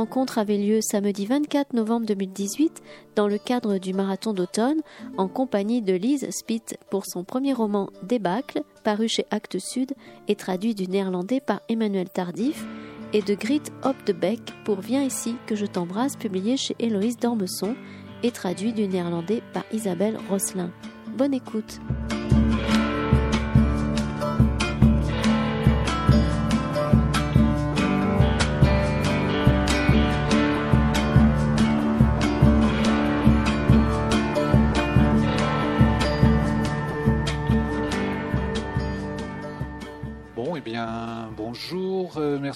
Rencontre avait lieu samedi 24 novembre 2018 dans le cadre du marathon d'automne en compagnie de Lise Spitt pour son premier roman Débâcle, paru chez Actes Sud et traduit du néerlandais par Emmanuel Tardif, et de Grit Hop de pour Viens ici que je t'embrasse, publié chez Héloïse Dormesson et traduit du néerlandais par Isabelle Rosselin. Bonne écoute!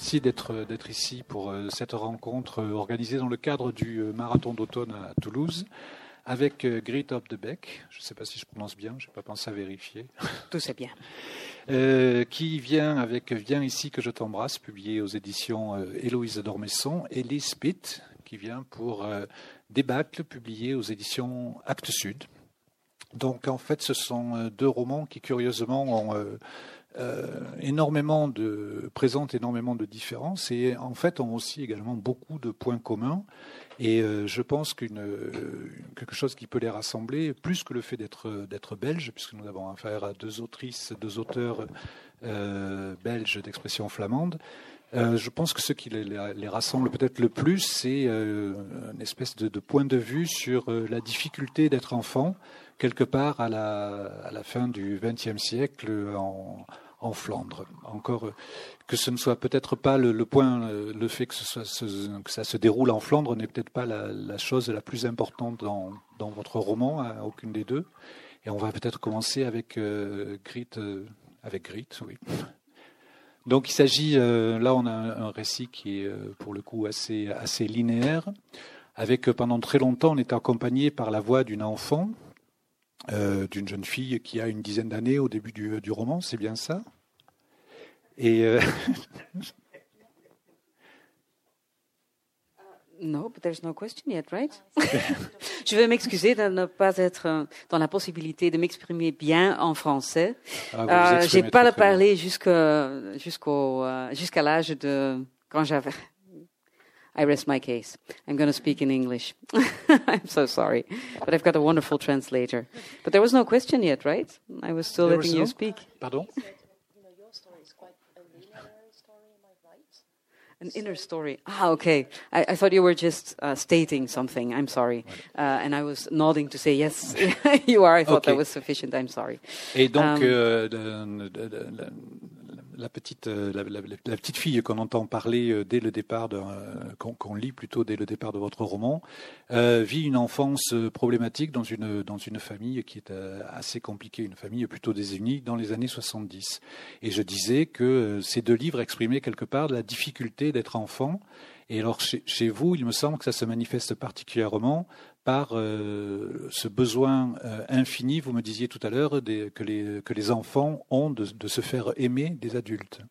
Merci d'être d'être ici pour euh, cette rencontre euh, organisée dans le cadre du marathon d'automne à Toulouse avec Grit Hop de Beck. Je ne sais pas si je prononce bien, je n'ai pas pensé à vérifier. Tout c'est bien. qui vient avec Viens ici que je t'embrasse, publié aux éditions Héloïse Dormesson, et Liz Pitt, qui vient pour Débâcle, publié aux éditions Actes Sud. Donc en fait, ce sont deux romans qui curieusement ont euh, énormément de présentent énormément de différences et en fait ont aussi également beaucoup de points communs. Et euh, je pense qu'une quelque chose qui peut les rassembler, plus que le fait d'être d'être belge, puisque nous avons affaire à deux autrices, deux auteurs euh, belges d'expression flamande. je pense que ce qui les, rassemble peut-être le plus, c'est une espèce de, point de vue sur la difficulté d'être enfant, quelque part à la, à la fin du XXe siècle, en Flandre. Encore que ce ne soit peut-être pas le, point, le fait que, ça se déroule en Flandre n'est peut-être pas la, chose la plus importante dans, votre roman, à aucune des deux. Et on va peut-être commencer avec euh, Grit, euh, avec Grit, oui. Donc il s'agit, euh, là on a un, récit qui est pour le coup assez, assez linéaire, avec pendant très longtemps on est accompagné par la voix d'une enfant euh, d'une jeune fille qui a une dizaine d'années au début du, du roman, c'est bien ça? Et euh... No, but there's no question yet, right? Je veux m'excuser de ne pas être euh, dans la possibilité de m'exprimer bien en français. Ah, euh, J'ai pas le parler jusqu'à jusqu'au euh, jusqu'à l'âge de quand j'avais I rest my case. I'm going to speak in English. I'm so sorry. But I've got a wonderful translator. But there was no question yet, right? I was still there letting you no? speak. Pardon? An inner story. Ah, okay. I, I thought you were just uh, stating something. I'm sorry. Uh, and I was nodding to say, yes, you are. I thought okay. that was sufficient. I'm sorry. Et donc, um, euh, de, de, de, la petite, euh, la, petite fille qu'on entend parler euh, dès le départ, euh, qu'on lit plutôt dès le départ de votre roman, vit une enfance problématique dans une, dans une famille qui est assez compliquée, une famille plutôt désunie dans les années 70. Et je disais que ces deux livres exprimaient quelque part la difficulté d'être enfant. Et alors chez, chez, vous, il me semble que ça se manifeste particulièrement par euh, ce besoin euh, infini, vous me disiez tout à l'heure, que les, enfants ont de, de se faire aimer des adultes.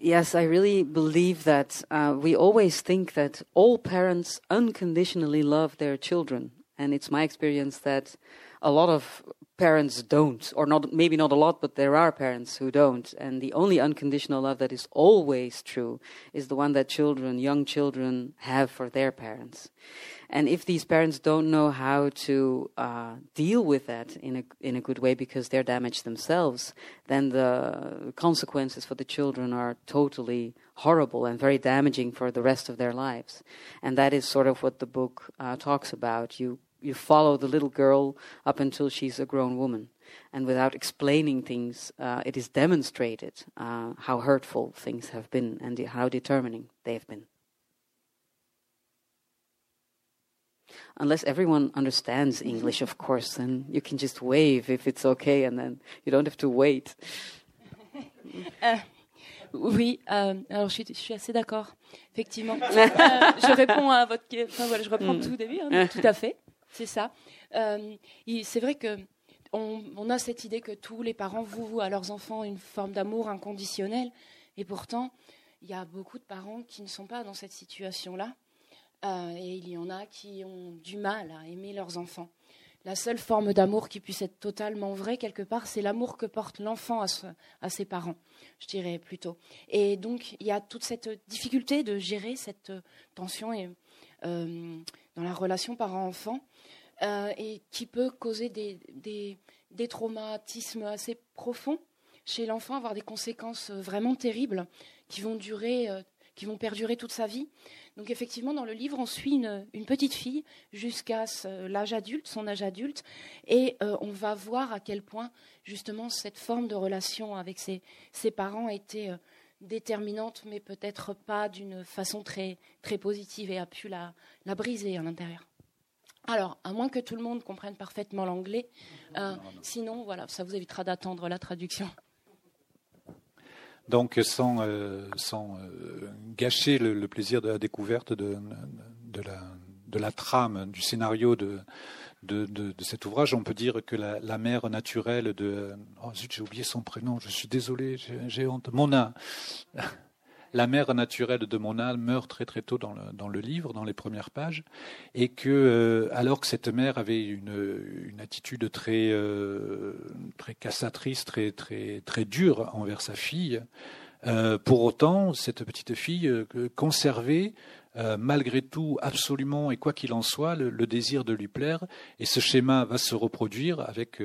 Yes, I really believe that uh, we always think that all parents unconditionally love their children. And it's my experience that a lot of parents don't, or not, maybe not a lot, but there are parents who don't. And the only unconditional love that is always true is the one that children, young children, have for their parents. And if these parents don't know how to uh, deal with that in a in a good way because they're damaged themselves, then the consequences for the children are totally horrible and very damaging for the rest of their lives. And that is sort of what the book uh, talks about. You you follow the little girl up until she's a grown woman. And without explaining things, uh, it is demonstrated uh, how hurtful things have been and how determining they have been. Unless everyone understands English, of course, then you can just wave if it's okay, and then you don't have to wait. Uh, oui, euh, alors je suis, je suis assez d'accord, effectivement. euh, je réponds à votre. Enfin voilà, je reprends mm. tout début, hein, tout à fait. C'est ça. Euh, c'est vrai que on, a cette idée que tous les parents vouent à leurs enfants une forme d'amour inconditionnel, et pourtant, il y a beaucoup de parents qui ne sont pas dans cette situation-là, euh, et il y en a qui ont du mal à aimer leurs enfants. la seule forme d'amour qui puisse être totalement vraie, quelque part, c'est l'amour que porte l'enfant à, ses parents, je dirais plutôt. Et donc, il y a toute cette difficulté de gérer cette tension et, euh, dans la relation parent-enfant, euh, et qui peut causer des, traumatismes assez profonds chez l'enfant, avoir des conséquences vraiment terribles qui vont durer, euh, qui vont perdurer toute sa vie. Donc effectivement, dans le livre, on suit une, petite fille jusqu'à l'âge adulte, son âge adulte, et euh, on va voir à quel point justement cette forme de relation avec ses, parents était euh, déterminante, mais peut-être pas d'une façon très, très positive et a pu la, la briser à l'intérieur. Alors, à moins que tout le monde comprenne parfaitement l'anglais, euh, sinon, voilà, ça vous évitera d'attendre la traduction. Donc, sans, euh, sans euh, gâcher le, plaisir de la découverte de, de, la, de la, trame, du scénario de, de, cet ouvrage, on peut dire que la, la mère naturelle de... Oh zut, j'ai oublié son prénom, je suis désolé, j'ai honte. Mona la mère naturelle de Mona meurt très très tôt dans le, dans le livre, dans les premières pages, et que euh, alors que cette mère avait une, une attitude très euh, très cassatrice, très très très dure envers sa fille, euh, pour autant cette petite fille conservait malgré tout, absolument, et quoi qu'il en soit, le, désir de lui plaire. Et ce schéma va se reproduire avec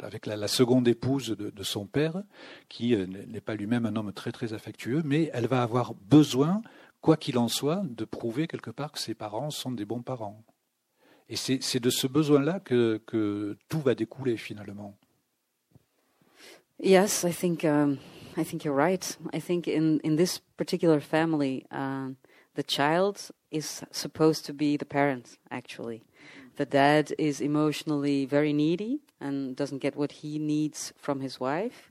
avec la, seconde épouse de, son père, qui euh, n'est pas lui-même un homme très très affectueux, mais elle va avoir besoin, quoi qu'il en soit, de prouver quelque part que ses parents sont des bons parents. Et c'est de ce besoin-là que, que, tout va découler finalement. Yes, I think um, I think you're right. I think in in this particular family, uh, the child is supposed to be the parent. Actually, the dad is emotionally very needy and doesn't get what he needs from his wife.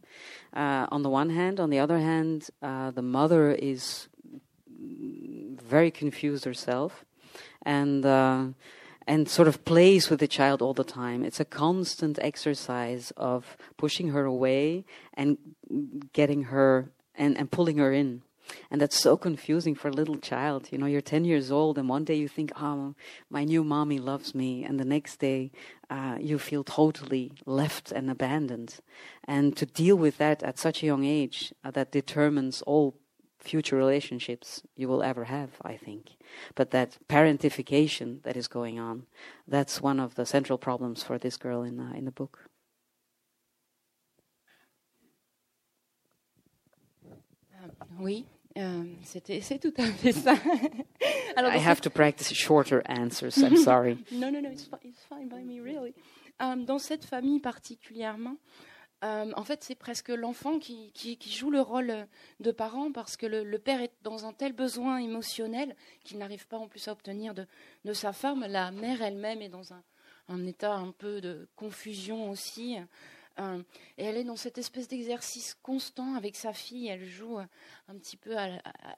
Uh, on the one hand, on the other hand, uh, the mother is very confused herself, and uh, and sort of plays with the child all the time. It's a constant exercise of pushing her away and getting her and, and pulling her in. And that's so confusing for a little child. You know, you're 10 years old, and one day you think, oh, my new mommy loves me. And the next day, uh, you feel totally left and abandoned. And to deal with that at such a young age, uh, that determines all future relationships you will ever have, I think. But that parentification that is going on, that's one of the central problems for this girl in, uh, in the book. Oui, euh, c'est tout à fait ça. Alors, I have cette... to practice shorter answers. I'm sorry. no, no, no, it's, fine, it's fine by me, really. Um, dans cette famille particulièrement, um, en fait, c'est presque l'enfant qui, qui, qui, joue le rôle de parent parce que le, le, père est dans un tel besoin émotionnel qu'il n'arrive pas en plus à obtenir de, de sa femme. La mère elle-même est dans un, un état un peu de confusion aussi. Euh, et elle est dans cette espèce d'exercice constant avec sa fille. Elle joue euh, un petit peu,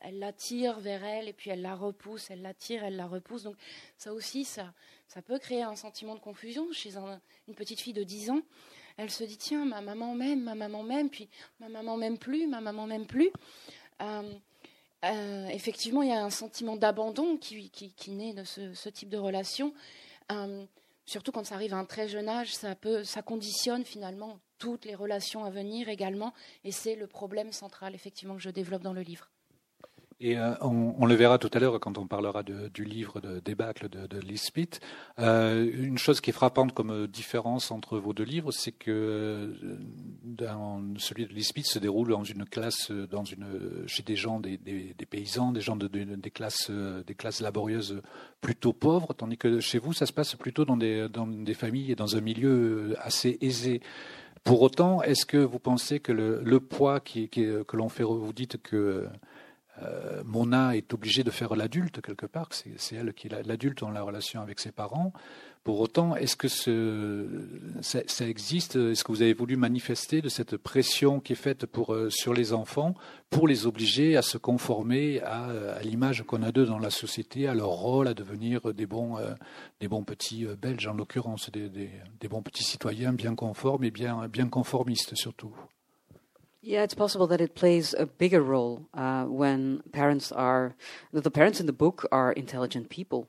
elle, l'attire vers elle et puis elle la repousse, elle l'attire, elle la repousse. Donc ça aussi, ça, peut créer un sentiment de confusion chez une petite fille de 10 ans. Elle se dit tiens, ma maman m'aime, ma maman m'aime, puis ma maman m'aime plus, ma maman m'aime plus. Euh, effectivement, il y a un sentiment d'abandon qui, naît de ce type de relation surtout quand ça arrive à un très jeune âge, ça, conditionne finalement toutes les relations à venir également. Et c'est le problème central, effectivement, que je développe dans le livre. Euh, on, le verra tout à l'heure quand on parlera du livre de débâcle de, de Lee euh, une chose qui est frappante comme différence entre vos deux livres, c'est que euh, celui de Lee se déroule dans une classe, chez des gens, des, paysans, des gens de, des classes, des classes laborieuses plutôt pauvres, tandis que chez vous, ça se passe plutôt dans des, dans des familles et dans un milieu assez aisé. Pour autant, est-ce que vous pensez que le, poids que l'on fait, vous dites que euh, Mona est obligée de faire l'adulte quelque part, c'est elle qui est l'adulte dans la relation avec ses parents. Pour autant, est-ce que ça, existe? Est-ce que vous avez voulu manifester de cette pression qui est faite euh, sur les enfants pour les obliger à se conformer à, l'image qu'on a d'eux dans la société, à leur rôle, à devenir des bons, euh, des bons petits Belges en l'occurrence, des, des, bons petits citoyens bien conformes et bien, bien conformistes surtout? Yeah, it's possible that it plays a bigger role uh, when parents are. The parents in the book are intelligent people.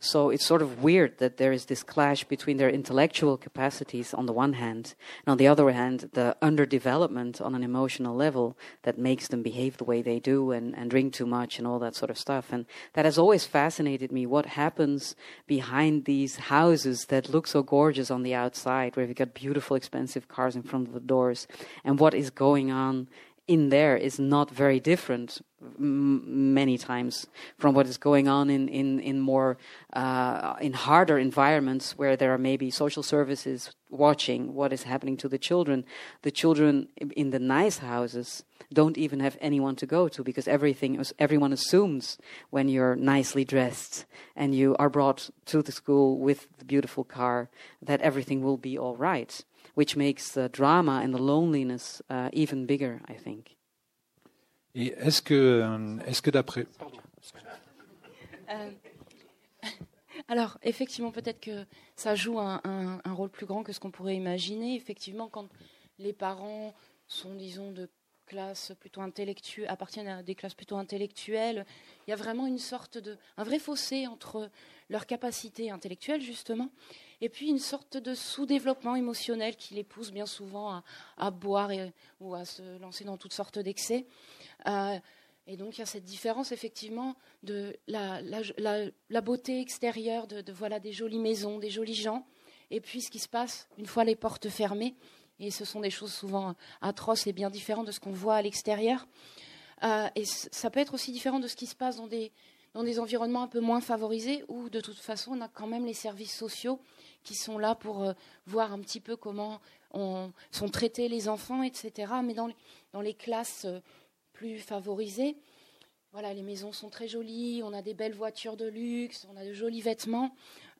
So it's sort of weird that there is this clash between their intellectual capacities on the one hand, and on the other hand, the underdevelopment on an emotional level that makes them behave the way they do and, and drink too much and all that sort of stuff. And that has always fascinated me what happens behind these houses that look so gorgeous on the outside, where you've got beautiful, expensive cars in front of the doors, and what is going on in there is not very different many times from what is going on in in in more uh, in harder environments where there are maybe social services watching what is happening to the children. The children in the nice houses don't even have anyone to go to because everything everyone assumes when you're nicely dressed and you are brought to the school with the beautiful car that everything will be all right which makes the drama and the loneliness uh, even bigger, I think. Et est-ce que, euh, est-ce que d'après. Euh, alors, effectivement, peut-être que ça joue un, un, un, rôle plus grand que ce qu'on pourrait imaginer. Effectivement, quand les parents sont, disons, de classes plutôt intellectuelles, appartiennent à des classes plutôt intellectuelles, il y a vraiment une sorte de, un vrai fossé entre leur capacité intellectuelle, justement, et puis une sorte de sous-développement émotionnel qui les pousse bien souvent à, boire ou à se lancer dans toutes sortes d'excès. Euh, et donc il y a cette différence effectivement de la, beauté extérieure de, voilà des jolies maisons, des jolis gens, et puis ce qui se passe une fois les portes fermées. Et ce sont des choses souvent atroces et bien différentes de ce qu'on voit à l'extérieur. Euh, et ça peut être aussi différent de ce qui se passe dans des, dans des environnements un peu moins favorisés où de toute façon on a quand même les services sociaux qui sont là pour euh, voir un petit peu comment sont traités les enfants, etc. Mais dans les, classes euh, plus favorisées, voilà, les maisons sont très jolies, on a des belles voitures de luxe, on a de jolis vêtements.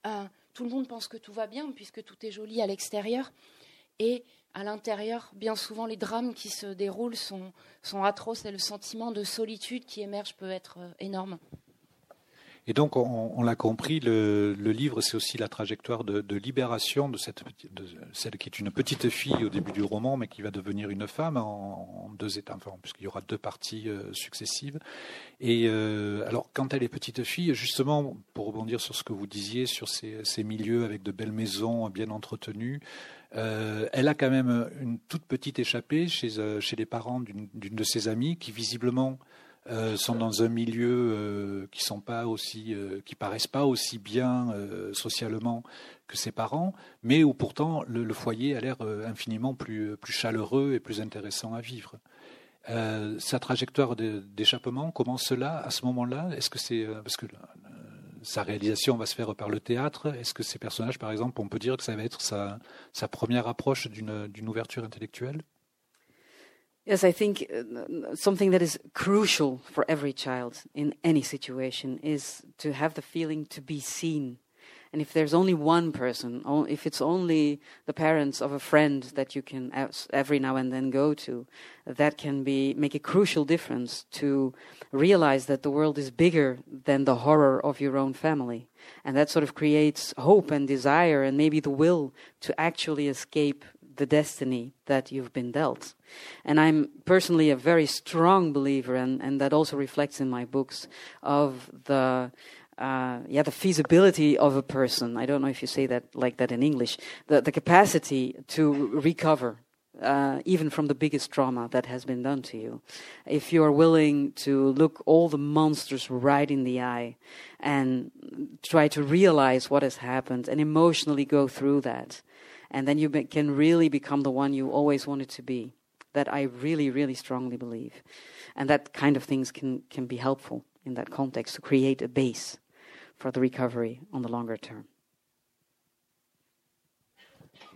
Euh, tout le monde pense que tout va bien puisque tout est joli à l'extérieur. Et à l'intérieur, bien souvent, les drames qui se déroulent sont atroces et le sentiment de solitude qui émerge peut être énorme. Et donc, on, l'a compris, le, livre, c'est aussi la trajectoire de, libération de, celle qui est une petite fille au début du roman, mais qui va devenir une femme en, deux étapes, puisqu'il y aura deux parties euh, successives. Et euh, alors, quand elle est petite fille, justement, pour rebondir sur ce que vous disiez, sur ces, milieux avec de belles maisons bien entretenues, euh, elle a quand même une toute petite échappée chez, chez les parents d'une de ses amies qui visiblement euh, sont dans un milieu euh, qui sont pas aussi, euh, qui paraissent pas aussi bien socialement que ses parents, mais où pourtant le, foyer a l'air infiniment plus, plus chaleureux et plus intéressant à vivre. sa trajectoire d'échappement commence là, à ce moment-là. Est-ce que c'est parce que sa réalisation va se faire par le théâtre Est-ce que ces personnages, par exemple, on peut dire que ça va être sa, sa première approche d'une ouverture intellectuelle? Yes, I think uh, something that is crucial for every child in any situation is to have the feeling to be seen. And if there's only one person, if it's only the parents of a friend that you can every now and then go to, that can be make a crucial difference to realize that the world is bigger than the horror of your own family. And that sort of creates hope and desire and maybe the will to actually escape the destiny that you've been dealt. And I'm personally a very strong believer, and, and that also reflects in my books, of the uh, yeah, the feasibility of a person. I don't know if you say that like that in English. The the capacity to recover, uh, even from the biggest trauma that has been done to you, if you are willing to look all the monsters right in the eye and try to realize what has happened and emotionally go through that and then you be, can really become the one you always wanted to be. That I really, really strongly believe, and that kind of things can can be helpful in that context to create a base for the recovery on the longer term.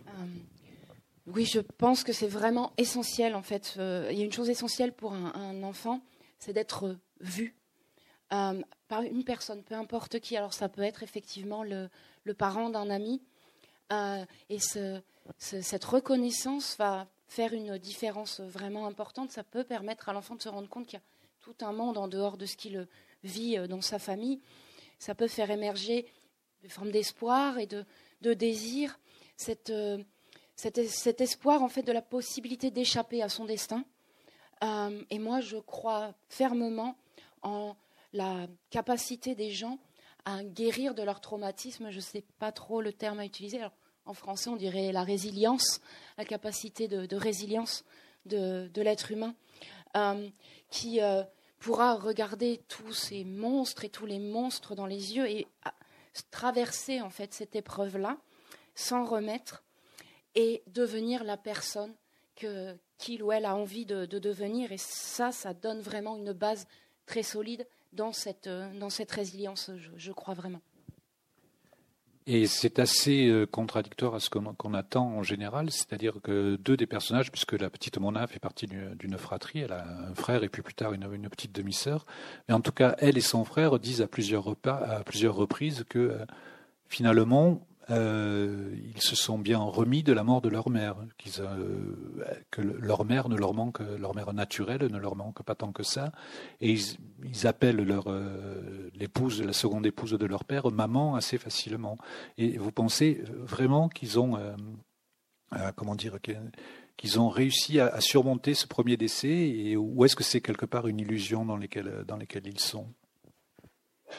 Um, oui, je pense que c'est vraiment essentiel en fait. Euh, il y a une chose essentielle pour un, un enfant, c'est d'être vu euh, par une personne, peu importe qui. Alors ça peut être effectivement le, le parent d'un ami, euh, et cette reconnaissance va faire une différence vraiment importante. Ça peut permettre à l'enfant de se rendre compte qu'il y a tout un monde en dehors de ce qu'il vit euh, dans sa famille. Ça peut faire émerger des formes d'espoir et de, désir, euh, cet, espoir en fait de la possibilité d'échapper à son destin. et moi, je crois fermement en la capacité des gens à guérir de leur traumatisme. Je ne sais pas trop le terme à utiliser. en français, on dirait la résilience, la capacité de, résilience de, l'être humain, euh, qui euh, pourra regarder tous ces monstres et tous les monstres dans les yeux et traverser en fait cette épreuve-là, s'en remettre et devenir la personne qu'il ou elle a envie de, devenir. Et ça, ça donne vraiment une base très solide dans cette, euh, dans cette résilience, je, crois vraiment. Et c'est assez euh, contradictoire à ce qu'on attend en général, c'est-à-dire que deux des personnages, puisque la petite Mona fait partie d'une fratrie, elle a un frère et puis plus tard une, petite demi-sœur, mais en tout cas, elle et son frère disent à plusieurs, à plusieurs reprises que euh, finalement, euh, ils se sont bien remis de la mort de leur mère, euh, que leur mère ne leur manque, leur mère naturelle ne leur manque pas tant que ça, et ils, appellent leur euh, l'épouse, la seconde épouse de leur père, maman assez facilement. Et vous pensez vraiment qu'ils ont, comment dire, qu'ils ont réussi à, surmonter ce premier décès, et ou est-ce que c'est quelque part une illusion dans lesquelles, dans ils sont?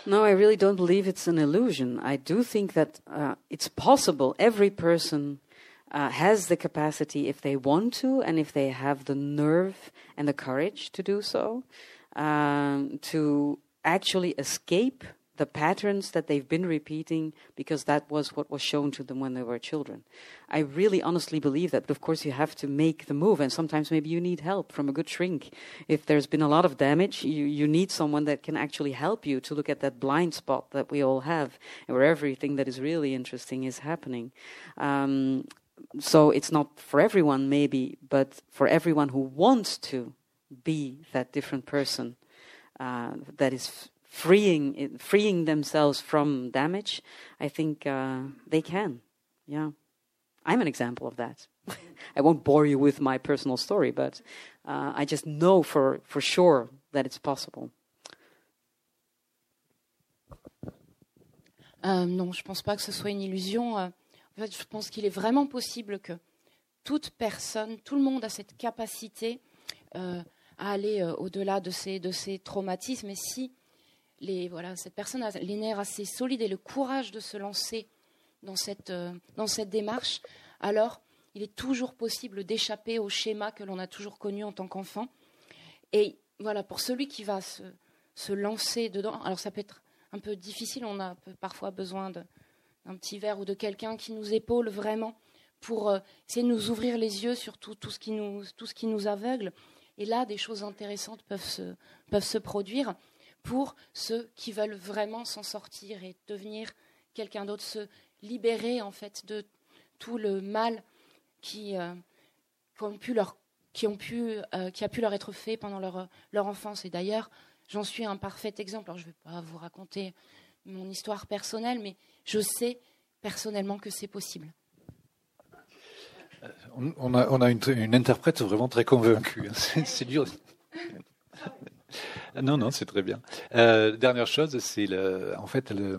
No, I really don't believe it's an illusion. I do think that uh, it's possible. Every person uh, has the capacity, if they want to, and if they have the nerve and the courage to do so, um, to actually escape the patterns that they've been repeating because that was what was shown to them when they were children. I really honestly believe that, but of course, you have to make the move, and sometimes maybe you need help from a good shrink. If there's been a lot of damage, you, you need someone that can actually help you to look at that blind spot that we all have, where everything that is really interesting is happening. Um, so it's not for everyone, maybe, but for everyone who wants to be that different person uh, that is freeing freeing themselves from damage, I think uh, they can. Yeah, I'm an example of that. I won't bore you with my personal story, but uh, I just know for for sure that it's possible. Euh, non, je pense pas que ce soit une illusion. Euh, en fait, je pense qu'il est vraiment possible que toute personne, tout le monde a cette capacité euh, à aller au-delà de ces, de traumatismes. Et si voilà, cette personne a les nerfs assez solides et le courage de se lancer dans cette, euh, dans cette démarche, alors il est toujours possible d'échapper au schéma que l'on a toujours connu en tant qu'enfant. Et voilà, pour celui qui va se, lancer dedans, alors ça peut être un peu difficile, on a parfois besoin d'un petit verre ou de quelqu'un qui nous épaule vraiment pour euh, essayer de nous ouvrir les yeux sur tout, ce qui nous, aveugle. Et là, des choses intéressantes peuvent se produire pour ceux qui veulent vraiment s'en sortir et devenir quelqu'un d'autre, se libérer en fait de tout le mal qui, euh, ont pu leur, qui, ont pu, euh, qui a pu leur être fait pendant leur, leur enfance. Et d'ailleurs, j'en suis un parfait exemple. Alors, je ne vais pas vous raconter mon histoire personnelle, mais je sais personnellement que c'est possible. On a, on a une, une, interprète vraiment très convaincue. Hein. C'est dur. Non, non, c'est très bien. Euh, dernière chose, c'est le, en fait, le,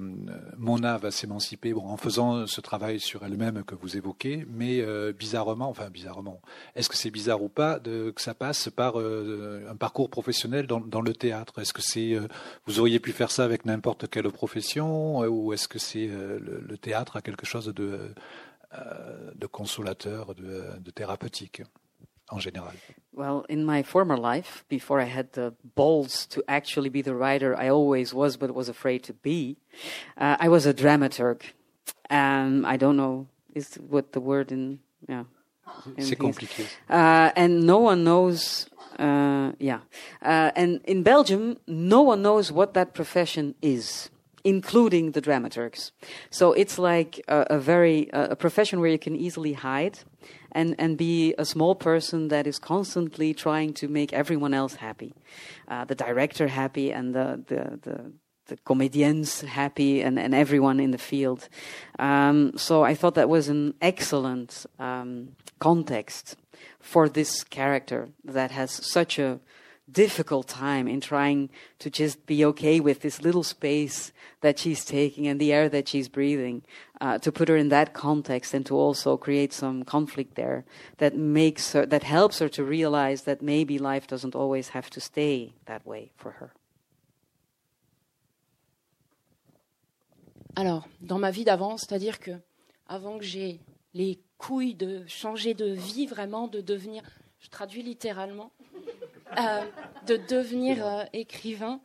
Mona va s'émanciper bon, en faisant ce travail sur elle-même que vous évoquez, mais euh, bizarrement, enfin bizarrement, est-ce que c'est bizarre ou pas de, que ça passe par euh, un parcours professionnel dans, dans le théâtre? Est-ce que c'est, euh, vous auriez pu faire ça avec n'importe quelle profession, euh, ou est-ce que c'est le, le, théâtre a quelque chose de, de consolateur, de, de thérapeutique? En général Well, in my former life, before I had the balls to actually be the writer I always was but was afraid to be, uh, I was a dramaturg. Um, I don't know is what the word in yeah. C'est compliqué. Uh, and no one knows. Uh, yeah, uh, and in Belgium, no one knows what that profession is including the dramaturgs. So it's like a, a very a profession where you can easily hide and and be a small person that is constantly trying to make everyone else happy, uh, the director happy and the the the the comedians happy and, and everyone in the field. Um, so I thought that was an excellent um, context for this character that has such a difficult time in trying to just be okay with this little space that she's taking and the air that she's breathing, uh, to put her in that context and to also create some conflict there that makes her, that helps her to realize that maybe life doesn't always have to stay that way for her. Alors, dans ma vie d'avant, c'est-à-dire que avant que j'ai les couilles de changer de vie, vraiment, de devenir, je traduis littéralement, euh, de devenir euh, écrivain,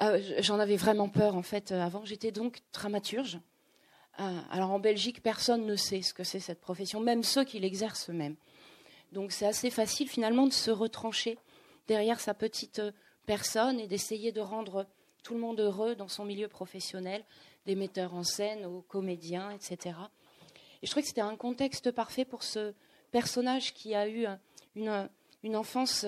euh, j'en avais vraiment peur en fait avant. J'étais donc dramaturge. alors en Belgique, personne ne sait ce que c'est cette profession, même ceux qui l'exercent eux-mêmes. Donc c'est assez facile finalement de se retrancher derrière sa petite personne et d'essayer de rendre tout le monde heureux dans son milieu professionnel, des metteurs en scène aux comédiens, etc. Et je trouvais que c'était un contexte parfait pour ce personnage qui a eu une, une enfance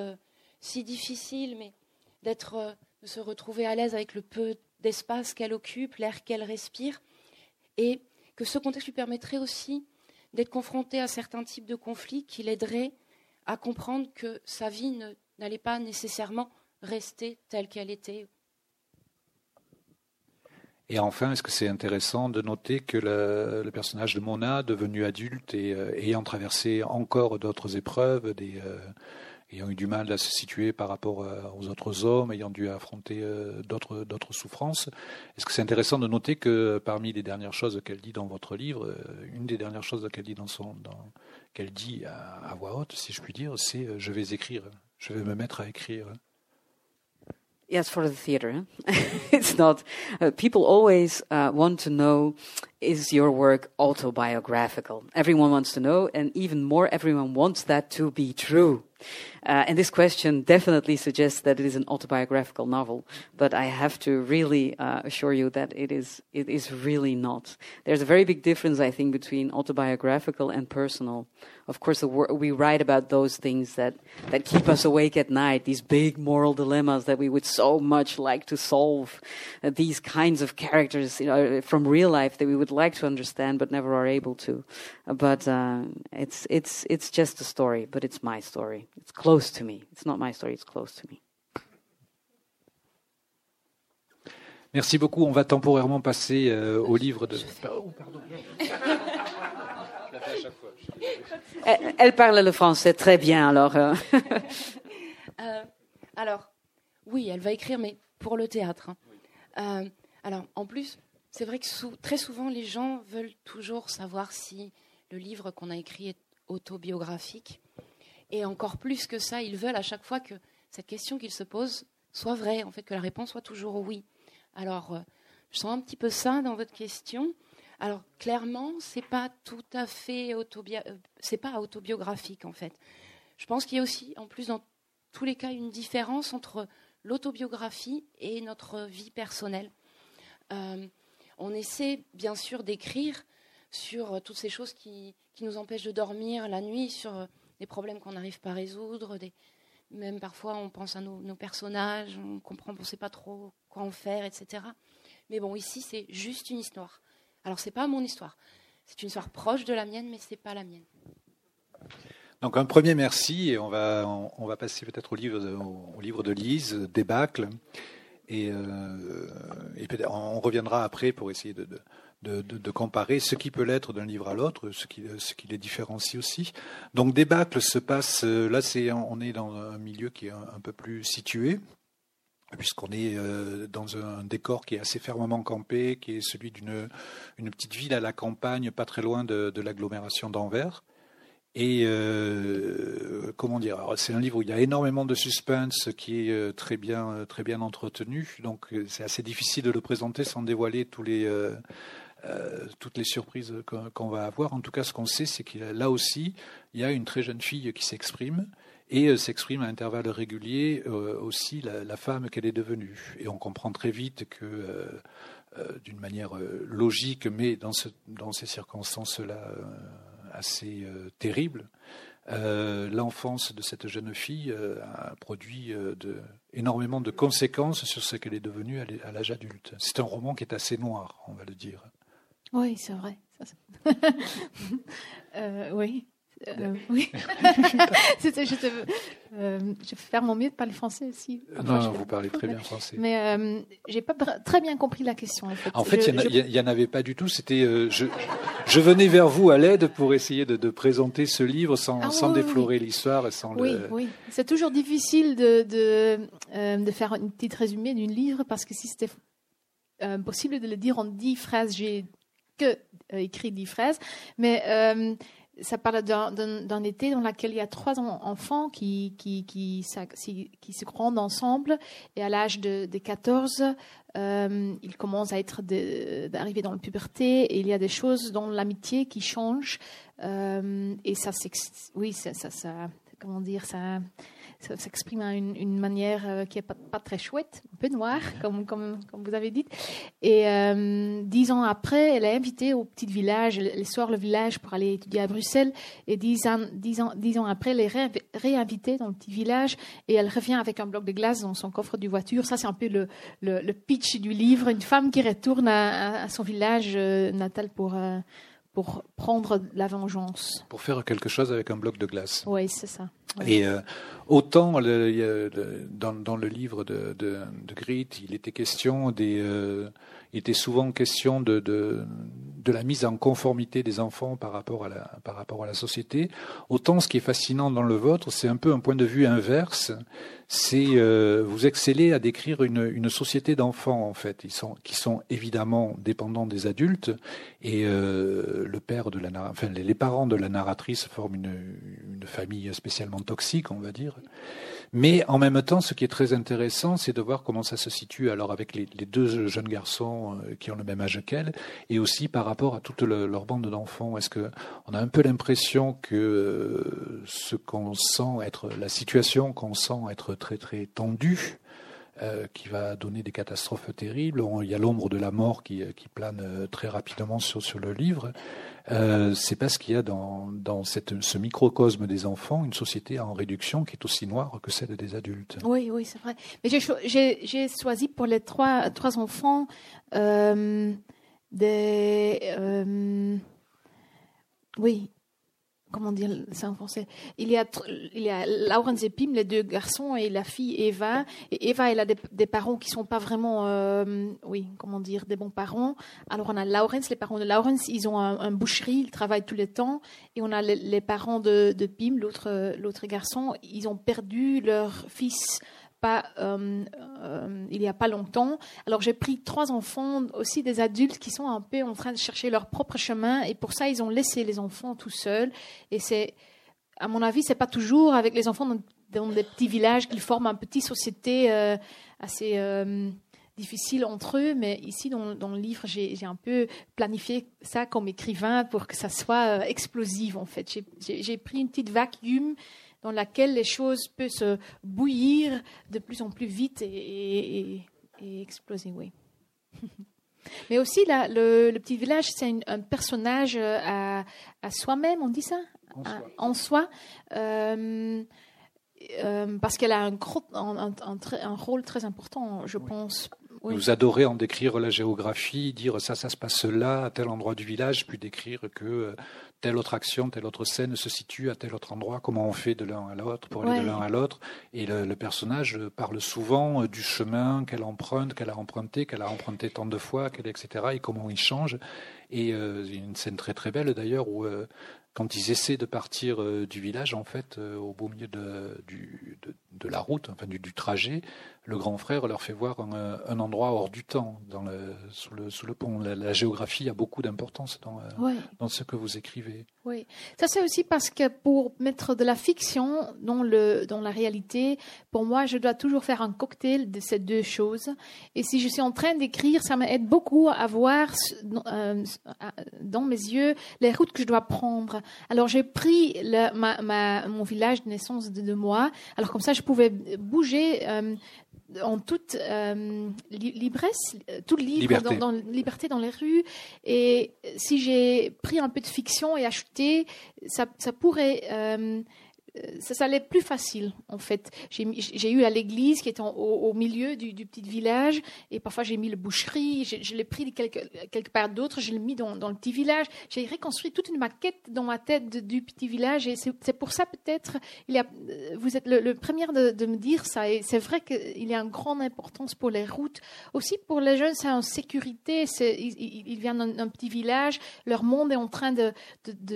si difficile, mais d'être, euh, de se retrouver à l'aise avec le peu d'espace qu'elle occupe, l'air qu'elle respire, et que ce contexte lui permettrait aussi d'être confronté à certains types de conflits qui l'aideraient à comprendre que sa vie n'allait pas nécessairement rester telle qu'elle était. Et enfin, est-ce que c'est intéressant de noter que le, personnage de Mona, devenu adulte et euh, ayant traversé encore d'autres épreuves, des, euh, ayant eu du mal à se situer par rapport euh, aux autres hommes, ayant dû affronter d'autres, d'autres souffrances, est-ce que c'est intéressant de noter que parmi les dernières choses qu'elle dit dans votre livre, une des dernières choses qu'elle dit dans son, dans, qu'elle dit à, à, voix haute, si je puis dire, c'est je vais écrire, je vais me mettre à écrire. Yes, for the theater. it's not. Uh, people always uh, want to know is your work autobiographical? Everyone wants to know, and even more, everyone wants that to be true. Uh, and this question definitely suggests that it is an autobiographical novel, but I have to really uh, assure you that it is, it is really not. There's a very big difference, I think, between autobiographical and personal. Of course, we write about those things that, that keep us awake at night, these big moral dilemmas that we would so much like to solve, uh, these kinds of characters you know, from real life that we would like to understand but never are able to. But uh, it's, it's, it's just a story, but it's my story. It's close to me. It's not my story, it's close to me. Merci beaucoup. On va temporairement passer euh, au livre de. Oh, pardon. elle, elle, parle le français très bien, alors. Euh. euh, alors, oui, elle va écrire, mais pour le théâtre. Hein. Euh, alors, en plus, c'est vrai que sous, très souvent, les gens veulent toujours savoir si le livre qu'on a écrit est autobiographique. Et encore plus que ça, ils veulent à chaque fois que cette question qu'ils se posent soit vraie, en fait, que la réponse soit toujours oui. Alors, euh, je sens un petit peu ça dans votre question. Alors, clairement, c'est pas tout à fait euh, pas autobiographique, en fait. Je pense qu'il y a aussi, en plus, dans tous les cas, une différence entre l'autobiographie et notre vie personnelle. Euh, on essaie bien sûr d'écrire sur toutes ces choses qui, nous empêchent de dormir la nuit, sur des problèmes qu'on n'arrive pas à résoudre, même parfois on pense à nos, personnages, on comprend, on ne sait pas trop quoi en faire, etc. Mais bon, ici c'est juste une histoire. Alors c'est pas mon histoire, c'est une histoire proche de la mienne, mais c'est pas la mienne. Donc un premier merci et on va on, va passer peut-être au livre de, au livre de Lise, Débâcle. Et, euh, on reviendra après pour essayer de, de, comparer ce qui peut l'être d'un livre à l'autre, ce qui, ce qui les différencie aussi. Donc Débâcle se passe, euh, là c'est, on est dans un milieu qui est un, peu plus situé, puisqu'on est euh, dans un décor qui est assez fermement campé, qui est celui d'une une petite ville à la campagne, pas très loin de, l'agglomération d'Anvers. Et euh, comment dire C'est un livre où il y a énormément de suspense qui est très bien, très bien entretenu. Donc c'est assez difficile de le présenter sans dévoiler tous les, euh, toutes les surprises qu'on va avoir. En tout cas, ce qu'on sait, c'est qu'il là aussi, il y a une très jeune fille qui s'exprime et s'exprime à intervalles réguliers aussi la, femme qu'elle est devenue. Et on comprend très vite que d'une manière logique, mais dans, ce, dans ces circonstances-là assez euh, terrible. Euh, l'enfance de cette jeune fille euh, a produit énormément de conséquences sur ce qu'elle est devenue à l'âge adulte. C'est un roman qui est assez noir, on va le dire. Oui, c'est vrai. oui. Euh, oui. je, euh, je, vais faire mon mieux de parler français aussi. non, vous parlez très bien français. Mais euh, j'ai pas très bien compris la question. En fait, en fait il n'y en, avait pas du tout. C'était, euh, je, je, venais vers vous à l'aide pour essayer de, de, présenter ce livre sans, ah sans déflorer l'histoire et sans oui, le. Oui, c'est toujours difficile de, de, de, faire une petite résumé d'un livre parce que si c'était possible de le dire en dix phrases. J'ai que écrit dix phrases, mais ça parle d'un été dans lequel il y a trois enfants qui, qui, qui, se rendent ensemble et à l'âge de, de, 14, euh, ils commencent à être d'arriver dans la puberté et il y a des choses dans l'amitié qui changent euh, et ça, oui, ça, ça, ça, comment dire, ça, ça s'exprime d'une une manière euh, qui n'est pas, pas, très chouette, un peu noire, comme, comme, comme vous avez dit. Et euh, dix ans après, elle est invitée au petit village, elle sort le village pour aller étudier à Bruxelles. Et dix ans, dix ans, dix ans après, elle est réinvitée dans le petit village et elle revient avec un bloc de glace dans son coffre de voiture. Ça, c'est un peu le, le, pitch du livre. Une femme qui retourne à, à son village euh, natal pour pour prendre la vengeance. Pour faire quelque chose avec un bloc de glace. Oui, c'est ça. Et euh, autant le, dans, dans, le livre de, de, de Grit, il était question des, euh, il était souvent question de, de, de, la mise en conformité des enfants par rapport à la, par rapport à la société. Autant ce qui est fascinant dans le vôtre, c'est un peu un point de vue inverse. C'est euh, vous excellez à décrire une, une société d'enfants en fait, ils sont qui sont évidemment dépendants des adultes et euh, le père de la, enfin les parents de la narratrice forment une, une famille spécialement toxique, on va dire. Mais en même temps, ce qui est très intéressant, c'est de voir comment ça se situe alors avec les, deux jeunes garçons euh, qui ont le même âge qu'elle, et aussi par rapport à toute leur bande d'enfants. Est-ce que on a un peu l'impression que euh, ce qu'on sent être la situation qu'on sent être très très tendue euh, qui va donner des catastrophes terribles. il y a l'ombre de la mort qui, qui plane très rapidement sur, sur le livre. Euh, c'est parce qu'il y a dans, dans ce microcosme des enfants une société en réduction qui est aussi noire que celle des adultes. Oui, oui, c'est vrai. Mais j'ai choisi pour les trois, trois enfants euh, des. Euh, oui, comment dire ça en français Il y a, il y a Laurence et Pim, les deux garçons, et la fille Eva. Eva, elle a des, parents qui sont pas vraiment, euh, oui, comment dire, des bons parents. Alors on a Laurence, les parents de Laurence, ils ont un, boucherie, ils travaillent tous les temps. Et on a les, parents de, de Pim, l'autre garçon, ils ont perdu leur fils euh, euh, il n'y a pas longtemps. Alors j'ai pris trois enfants, aussi des adultes qui sont un peu en train de chercher leur propre chemin et pour ça ils ont laissé les enfants tout seuls. Et c'est, à mon avis, c'est pas toujours avec les enfants dans, des petits villages qu'ils forment une petite société euh, assez difficile entre eux, mais ici dans le livre, j'ai un peu planifié ça comme écrivain pour que ça soit explosif en fait. J'ai pris une petite vacuum dans laquelle les choses peuvent se bouillir de plus en plus vite et, exploser. Oui. Mais aussi, le, petit village, c'est un personnage euh, à, à soi-même, on dit ça? En soi. Euh, euh, parce qu'elle a un, un, un, rôle très important, je pense. Vous adorez en décrire la géographie, dire ça, ça se passe là, à tel endroit du village, puis décrire que telle autre action, telle autre scène se situe à tel autre endroit, comment on fait de l'un à l'autre pour aller de l'un à l'autre. Et le, personnage parle souvent euh, du chemin qu'elle emprunte, qu'elle a emprunté, qu'elle a emprunté tant de fois, etc. Et comment il change. Et euh, une scène très très belle d'ailleurs où euh, quand ils essaient de partir du village, en fait, au beau milieu de, du, de, la route, enfin du, trajet, le grand frère leur fait voir un, endroit hors du temps, dans le, sous, le, sous le pont. La, géographie a beaucoup d'importance dans, dans ce que vous écrivez. Oui, ça c'est aussi parce que pour mettre de la fiction dans, le, dans la réalité, pour moi, je dois toujours faire un cocktail de ces deux choses. Et si je suis en train d'écrire, ça m'aide beaucoup à voir euh, dans mes yeux les routes que je dois prendre. Alors j'ai pris le, ma, ma, mon village de naissance de deux mois. Alors comme ça, je pouvais bouger. Euh, en toute euh, libresse, tout libre, Dans, dans, liberté dans les rues. Et si j'ai pris un peu de fiction et ajouté, ça, ça pourrait euh, ça, ça allait plus facile, en fait. J'ai eu à l'église qui est au, milieu du, petit village, et parfois j'ai mis le boucherie, je, l'ai pris quelque, part d'autre, je l'ai mis dans, le petit village. J'ai reconstruit toute une maquette dans ma tête du petit village, et c'est pour ça peut-être, a, vous êtes le, premier de, me dire ça, et c'est vrai qu'il y a une grande importance pour les routes. Aussi pour les jeunes, c'est en sécurité, ils, ils, viennent d'un petit village, leur monde est en train de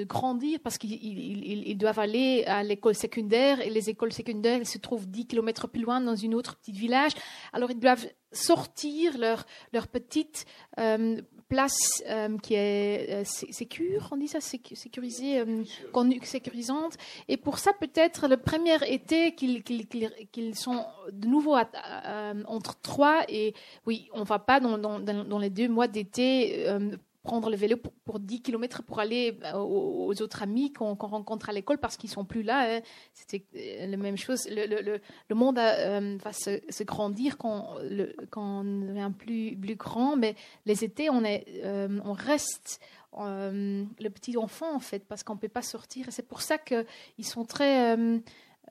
grandir parce qu'ils doivent aller à l'école écoles secondaires et les écoles secondaires se trouvent 10 km plus loin dans une autre petite village. Alors ils doivent sortir leur, leur petite euh, place euh, qui est euh, sécure, on dit ça, sécurisée, sécurisante. Et pour ça, peut-être le premier été qu'ils sont de nouveau entre trois et oui, on va pas dans, dans, dans les deux mois d'été prendre le vélo pour, 10 km pour aller euh, aux, autres amis qu'on rencontre à l'école parce qu'ils sont plus là. Hein. C'était euh, la même chose. Le, le, monde euh, va se, grandir quand, quand, on devient plus, plus grand, mais les étés, on, est, on reste le petit enfant en fait parce qu'on ne peut pas sortir. C'est pour ça qu'ils sont très...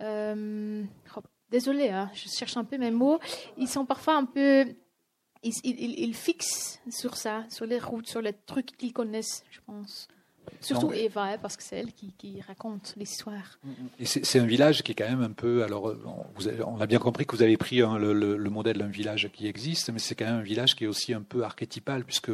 Oh, désolée, hein, je cherche un peu mes mots. Ils sont parfois un peu ils, fixent sur ça, sur les routes, sur les trucs qu'ils connaissent, je pense. Surtout Eva, hein, parce que c'est elle qui, raconte l'histoire. Et c'est un village qui est quand même un peu. Alors, vous on a bien compris que vous avez pris hein, le, modèle d'un village qui existe, mais c'est quand même un village qui est aussi un peu archétypal, puisque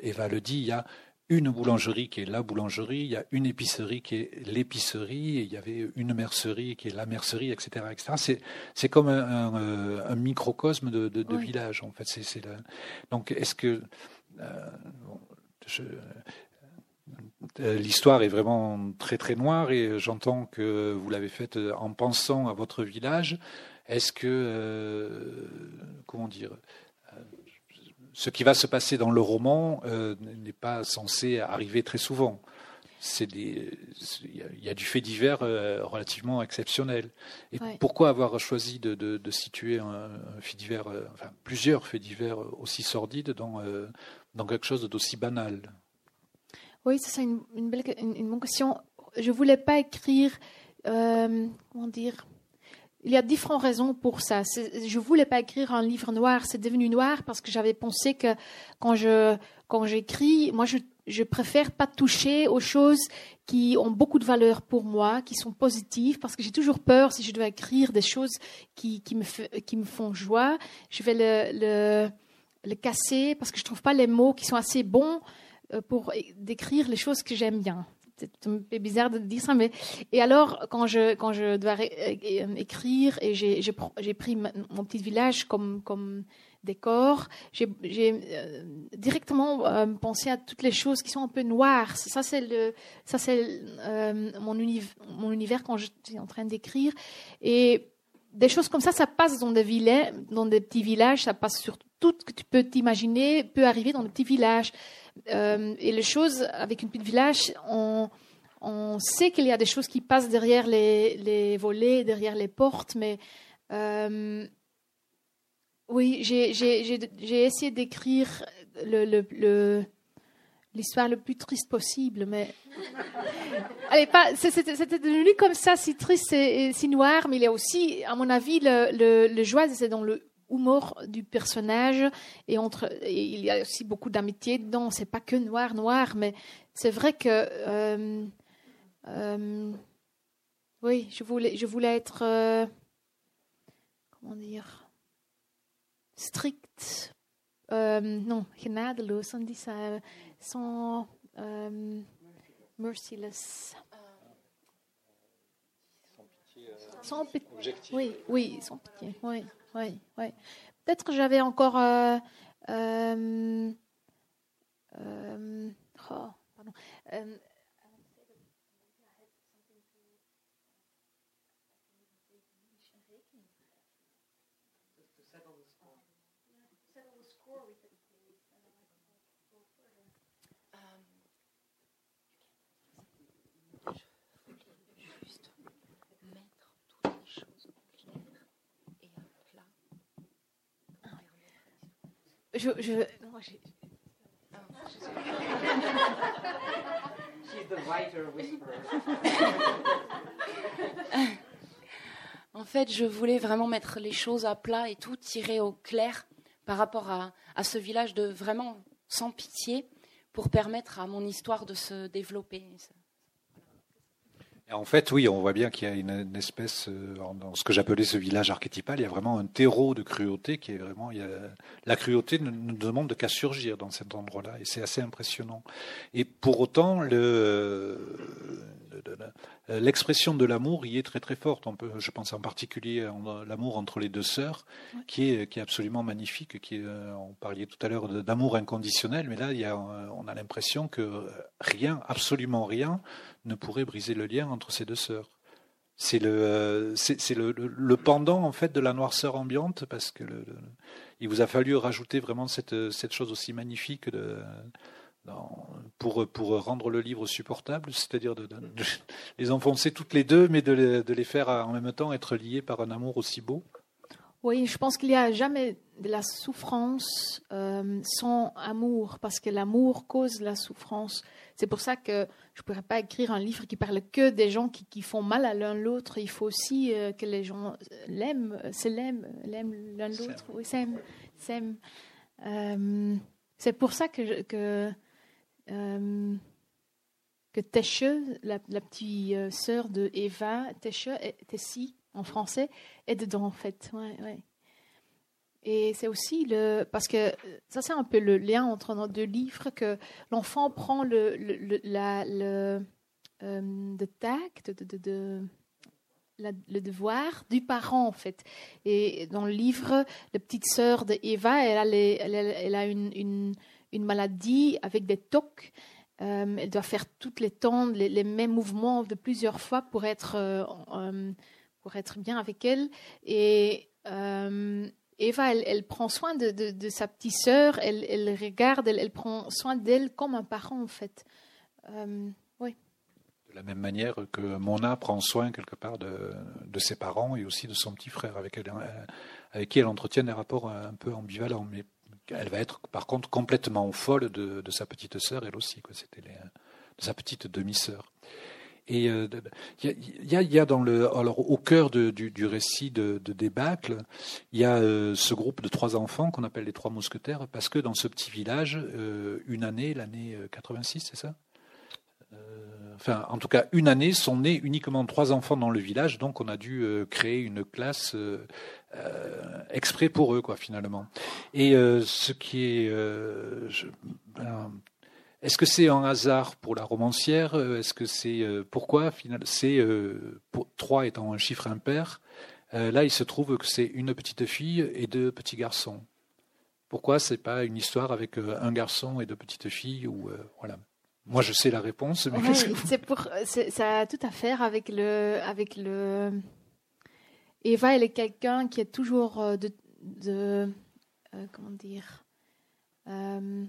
Eva le dit, il y a une boulangerie qui est la boulangerie, il y a une épicerie qui est l'épicerie, et il y avait une mercerie qui est la mercerie, etc. etc. C'est, comme un, microcosme de, village, en fait. C'est, Donc, est-ce que. Euh, euh, l'histoire est vraiment très très noire et j'entends que vous l'avez faite en pensant à votre village. Est-ce que, euh, comment dire, ce qui va se passer dans le roman euh, n'est pas censé arriver très souvent. Il y, a du fait divers euh, relativement exceptionnel. Et pourquoi avoir choisi de, situer un, fait divers, euh, enfin, plusieurs faits divers aussi sordides dans, dans quelque chose d'aussi banal? Oui, c'est une, une, belle, une, bonne question. Je voulais pas écrire, comment dire, il y a différentes raisons pour ça. Je voulais pas écrire un livre noir. C'est devenu noir parce que j'avais pensé que quand je quand j'écris, moi je je préfère pas toucher aux choses qui ont beaucoup de valeur pour moi, qui sont positives, parce que j'ai toujours peur si je dois écrire des choses qui, qui, me, qui me font joie, je vais le, le, le, casser parce que je trouve pas les mots qui sont assez bons euh, pour décrire les choses que j'aime bien c'est un peu bizarre de dire ça, mais et alors quand je quand je dois euh, écrire et j'ai j'ai pris mon petit village comme comme décor, j'ai euh, directement euh, pensé à toutes les choses qui sont un peu noires. Ça c'est le ça c'est mon univers mon univers quand j'étais en train d'écrire et des choses comme ça, ça passe dans des villages, dans des petits villages, ça passe sur tout ce que tu peux t'imaginer, peut arriver dans des petits villages. Euh, et les choses, avec une petite village, on, on sait qu'il y a des choses qui passent derrière les, les volets, derrière les portes, mais euh, oui, j'ai essayé d'écrire l'histoire le plus triste possible, mais allez, c'était devenu comme ça, si triste et, si noir, mais il y a aussi, à mon avis, le joie, c'est dans le humour du personnage et entre il y a aussi beaucoup d'amitié dedans. C'est pas que noir noir mais c'est vrai que euh, euh, oui je voulais je voulais être euh, comment dire strict. Non genadeloos on dit ça sans merciless. Sans pitié oui oui sans pitié oui oui, oui. Peut-être que j'avais encore. Euh, euh, euh, oh, pardon. Je, je... Non, en fait, je voulais vraiment mettre les choses à plat et tout tirer au clair par rapport à, à ce village de vraiment sans pitié pour permettre à mon histoire de se développer. En fait, oui, on voit bien qu'il y a une, espèce, euh, dans ce que j'appelais ce village archétypal, il y a vraiment un terreau de cruauté qui est vraiment. Il y a, la cruauté ne, ne demande qu'à surgir dans cet endroit-là, et c'est assez impressionnant. Et pour autant, le, l'expression de l'amour y est très très forte. On peut, je pense en particulier à l'amour entre les deux sœurs, qui est, qui est absolument magnifique. Qui euh, on parlait tout à l'heure d'amour inconditionnel, mais là, il y a, on a l'impression que rien, absolument rien, ne pourrait briser le lien entre ces deux sœurs. C'est le, euh, c'est le, le, pendant en fait de la noirceur ambiante parce que le, il vous a fallu rajouter vraiment cette, cette chose aussi magnifique de, pour, pour rendre le livre supportable, c'est-à-dire de, les enfoncer toutes les deux, mais de les, de les faire en même temps être liés par un amour aussi beau. Oui, je pense qu'il n'y a jamais de la souffrance euh, sans amour, parce que l'amour cause la souffrance. C'est pour ça que je ne pourrais pas écrire un livre qui parle que des gens qui, qui font mal à l'un l'autre. Il faut aussi euh, que les gens l'aiment, se l'aiment, l'aiment l'un l'autre, oui, s'aiment, s'aiment. Euh, c'est pour ça que, que, euh, que Tesche, la, petite sœur de Eva, Tesche, Tessie en français, est dedans en fait. Ouais, ouais. Et c'est aussi le parce que ça c'est un peu le lien entre nos deux livres que l'enfant prend le le, la, le euh, tact de, de, de le devoir du parent en fait. Et dans le livre, la petite sœur de Eva, elle a, elle, elle, a une, une, maladie avec des tocs. Euh, elle doit faire toutes les temps les, mêmes mouvements de plusieurs fois pour être euh, euh pour être bien avec elle. Et Eva, elle, prend soin de, sa petite sœur, elle, regarde, elle, prend soin d'elle comme un parent en fait. Oui. De la même manière que Mona prend soin quelque part de, ses parents et aussi de son petit frère, avec, elle, avec qui elle entretient des rapports un peu ambivalents. Mais elle va être par contre complètement folle de, sa petite sœur, elle aussi. C'était de sa petite demi-sœur. Et il euh, y, a, y, a, dans le, alors au cœur du, récit de, de débâcle, il y a euh, ce groupe de trois enfants qu'on appelle les trois mousquetaires, parce que dans ce petit village, euh, une année, l'année 86, c'est ça? Enfin, en tout cas, une année sont nés uniquement trois enfants dans le village, donc on a dû créer une classe exprès pour eux, quoi, finalement. Et ce qui est, ben, est-ce que c'est un hasard pour la romancière? Euh, Est-ce que c'est euh, pourquoi C'est euh, trois étant un chiffre impair. là, il se trouve que c'est une petite fille et deux petits garçons. Pourquoi c'est pas une histoire avec un garçon et deux petites filles ou voilà Moi, je sais la réponse. Mais c'est pour ça a tout à faire avec le avec le. Eva, elle est quelqu'un qui est toujours de, de comment dire elle,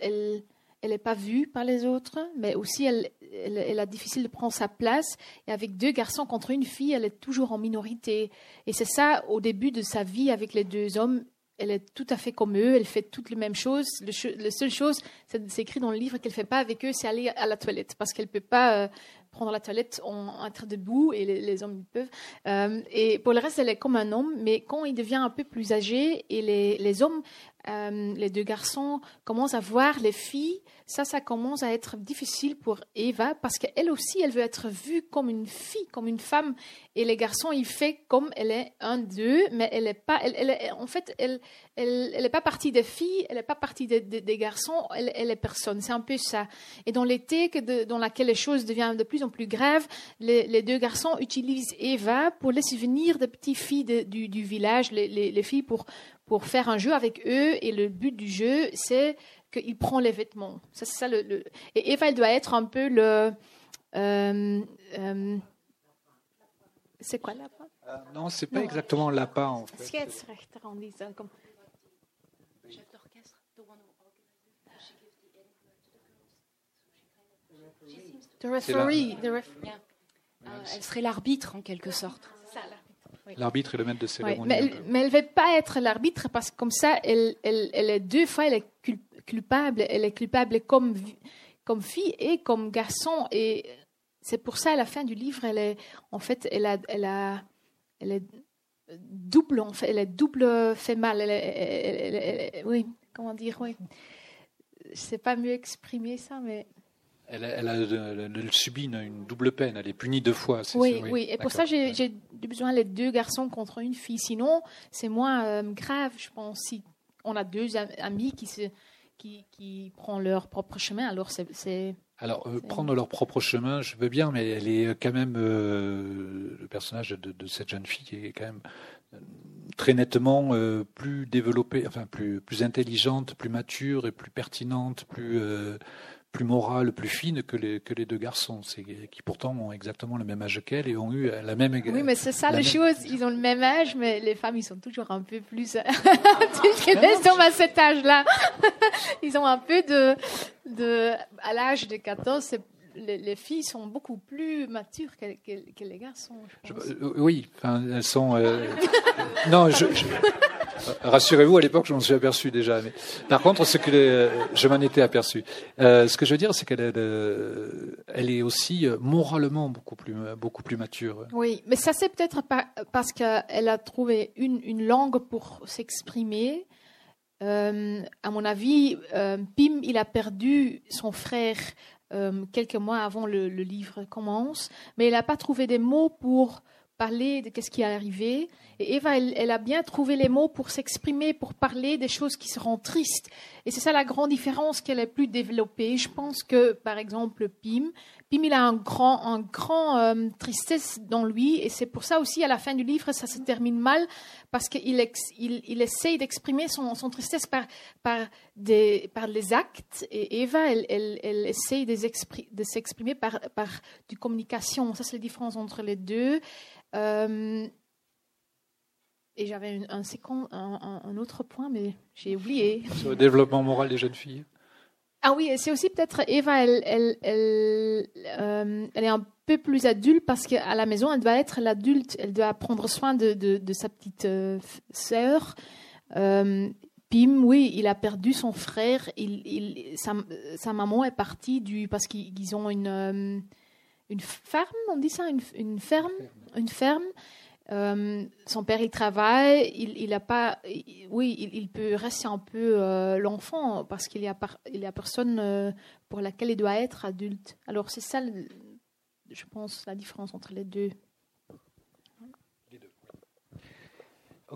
elle, elle n'est pas vue par les autres, mais aussi elle, elle, a difficile de prendre sa place. Et avec deux garçons contre une fille, elle est toujours en minorité. Et c'est ça, au début de sa vie avec les deux hommes, elle est tout à fait comme eux, elle fait toutes les mêmes choses. la seule chose, c'est écrit dans le livre qu'elle fait pas avec eux, c'est aller à la toilette, parce qu'elle peut pas euh, prendre la toilette en être debout et les, hommes peuvent. Euh, et pour le reste, elle est comme un homme, mais quand il devient un peu plus âgé et les, les hommes euh, les deux garçons commencent à voir les filles, ça, ça commence à être difficile pour Eva parce qu'elle aussi, elle veut être vue comme une fille, comme une femme. Et les garçons, il fait comme elle est un d'eux, mais elle est pas, elle, en fait, elle, elle, elle pas partie des filles, elle est pas partie des, garçons, elle, elle est personne. C'est un peu ça. Et dans l'été, dans laquelle les choses deviennent de plus en plus graves, les, deux garçons utilisent Eva pour les souvenirs des petites filles du, village, les filles pour pour faire un jeu avec eux. Et le but du jeu, c'est qu'il prend les vêtements. Ça, c'est ça le, Et Eva, elle doit être un peu le. Euh, euh, c'est quoi lapin euh, Non, c'est pas non. exactement lapin en fait. Scheidsrechter. The referee. The yeah. uh, elle serait l'arbitre en quelque sorte. Ça, L'arbitre est le maître de cérémonie. elle, mais elle ne veut pas être l'arbitre parce que comme ça, elle, elle, elle est deux fois elle est culpable. Elle est culpable comme, comme fille et comme garçon. Et c'est pour ça, à la fin du livre, elle est, en fait, elle a, elle a, elle est double, en fait, elle est double fait mal. Elle est, oui, comment dire, oui. Je sais pas mieux exprimer ça, mais. Elle, elle, a, elle, subit une, une, double peine, elle est punie deux fois. Oui, oui, oui, et pour ça j'ai besoin les deux garçons contre une fille. Sinon, c'est moins euh, grave, je pense, si on a deux amis qui, se, qui, qui prennent leur propre chemin. Alors c'est alors, euh, prendre leur propre chemin, je veux bien, mais elle est quand même euh, le personnage de, de, cette jeune fille qui est quand même euh, très nettement euh, plus développée, enfin plus plus intelligente, plus mature et plus pertinente, plus euh, plus morale, plus fine que les, que les deux garçons, qui pourtant ont exactement le même âge qu'elle et ont eu la même. Oui, mais c'est ça la, chose. Ils ont le même âge, mais les femmes, ils sont toujours un peu plus. ils sont à cet âge-là. ils ont un peu de. de à l'âge de 14, c'est les, filles sont beaucoup plus matures que, que, les garçons. Je pense. Euh, oui, enfin, elles sont. Euh, non, je, rassurez-vous, à l'époque, je m'en suis aperçu déjà. Mais par contre, ce que je m'en étais aperçu. Euh, ce que je veux dire, c'est qu'elle elle est aussi moralement beaucoup plus, mature. Oui, mais ça c'est peut-être parce qu'elle a trouvé une, langue pour s'exprimer. à mon avis, Pim, il a perdu son frère euh, quelques mois avant le, livre commence, mais elle n'a pas trouvé des mots pour parler de ce qui est arrivé. Et Eva, elle, a bien trouvé les mots pour s'exprimer, pour parler des choses qui seront tristes. Et c'est ça la grande différence qu'elle est plus développée. Je pense que, par exemple, Pim, Pim, il a un grand, un grand euh, tristesse dans lui. Et c'est pour ça aussi, à la fin du livre, ça se termine mal, parce qu'il il, il essaye d'exprimer son, son, tristesse par, par, des, par les actes. Et Eva, elle, elle, elle essaye de s'exprimer par, par du communication. Ça, c'est la différence entre les deux. Euh, et j'avais un, un, un, autre point, mais j'ai oublié. Sur le développement moral des jeunes filles. Ah oui, c'est aussi peut-être Eva, elle, elle, elle, euh, elle, est un peu plus adulte parce qu'à la maison, elle doit être l'adulte, elle doit prendre soin de, de, de sa petite euh, sœur. Euh, Pim, oui, il a perdu son frère. Il, il, sa, sa, maman est partie du, parce qu'ils ont une, une ferme, on dit ça, une, une ferme, une ferme. Euh, son père, il travaille, il, a pas, oui, il, peut rester un peu euh, l'enfant parce qu'il y a, a personne euh, pour laquelle il doit être adulte. Alors c'est ça, je pense, la différence entre les deux.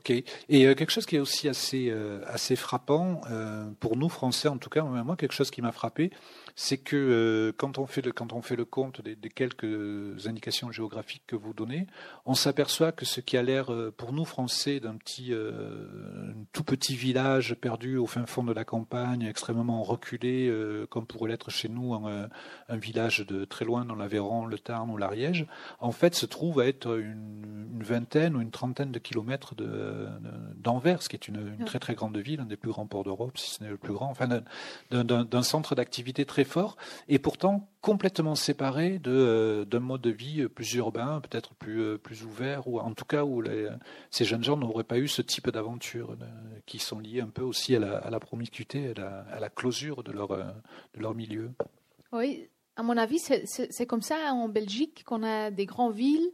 Ok. Et quelque chose qui est aussi assez assez frappant pour nous Français, en tout cas, moi, quelque chose qui m'a frappé, c'est que euh, quand, on fait le, quand on fait le compte des, des, quelques indications géographiques que vous donnez, on s'aperçoit que ce qui a l'air euh, pour nous Français d'un petit, euh, tout petit village perdu au fin fond de la campagne, extrêmement reculé, euh, comme pourrait l'être chez nous un, un, village de très loin dans l'Aveyron, le Tarn ou l'Ariège, en fait se trouve à être une, une, vingtaine ou une trentaine de kilomètres d'Anvers, de, qui est une, une, très très grande ville, un des plus grands ports d'Europe, si ce n'est le plus grand, enfin d'un centre d'activité très fort, et pourtant complètement séparé euh, d'un mode de vie plus urbain, peut-être plus, euh, plus ouvert, ou en tout cas où les, ces jeunes gens n'auraient pas eu ce type d'aventures euh, qui sont liées un peu aussi à la, à la promiscuité, à la, à la, closure de leur, de leur milieu. Oui, à mon avis, c'est comme ça en Belgique qu'on a des grandes villes,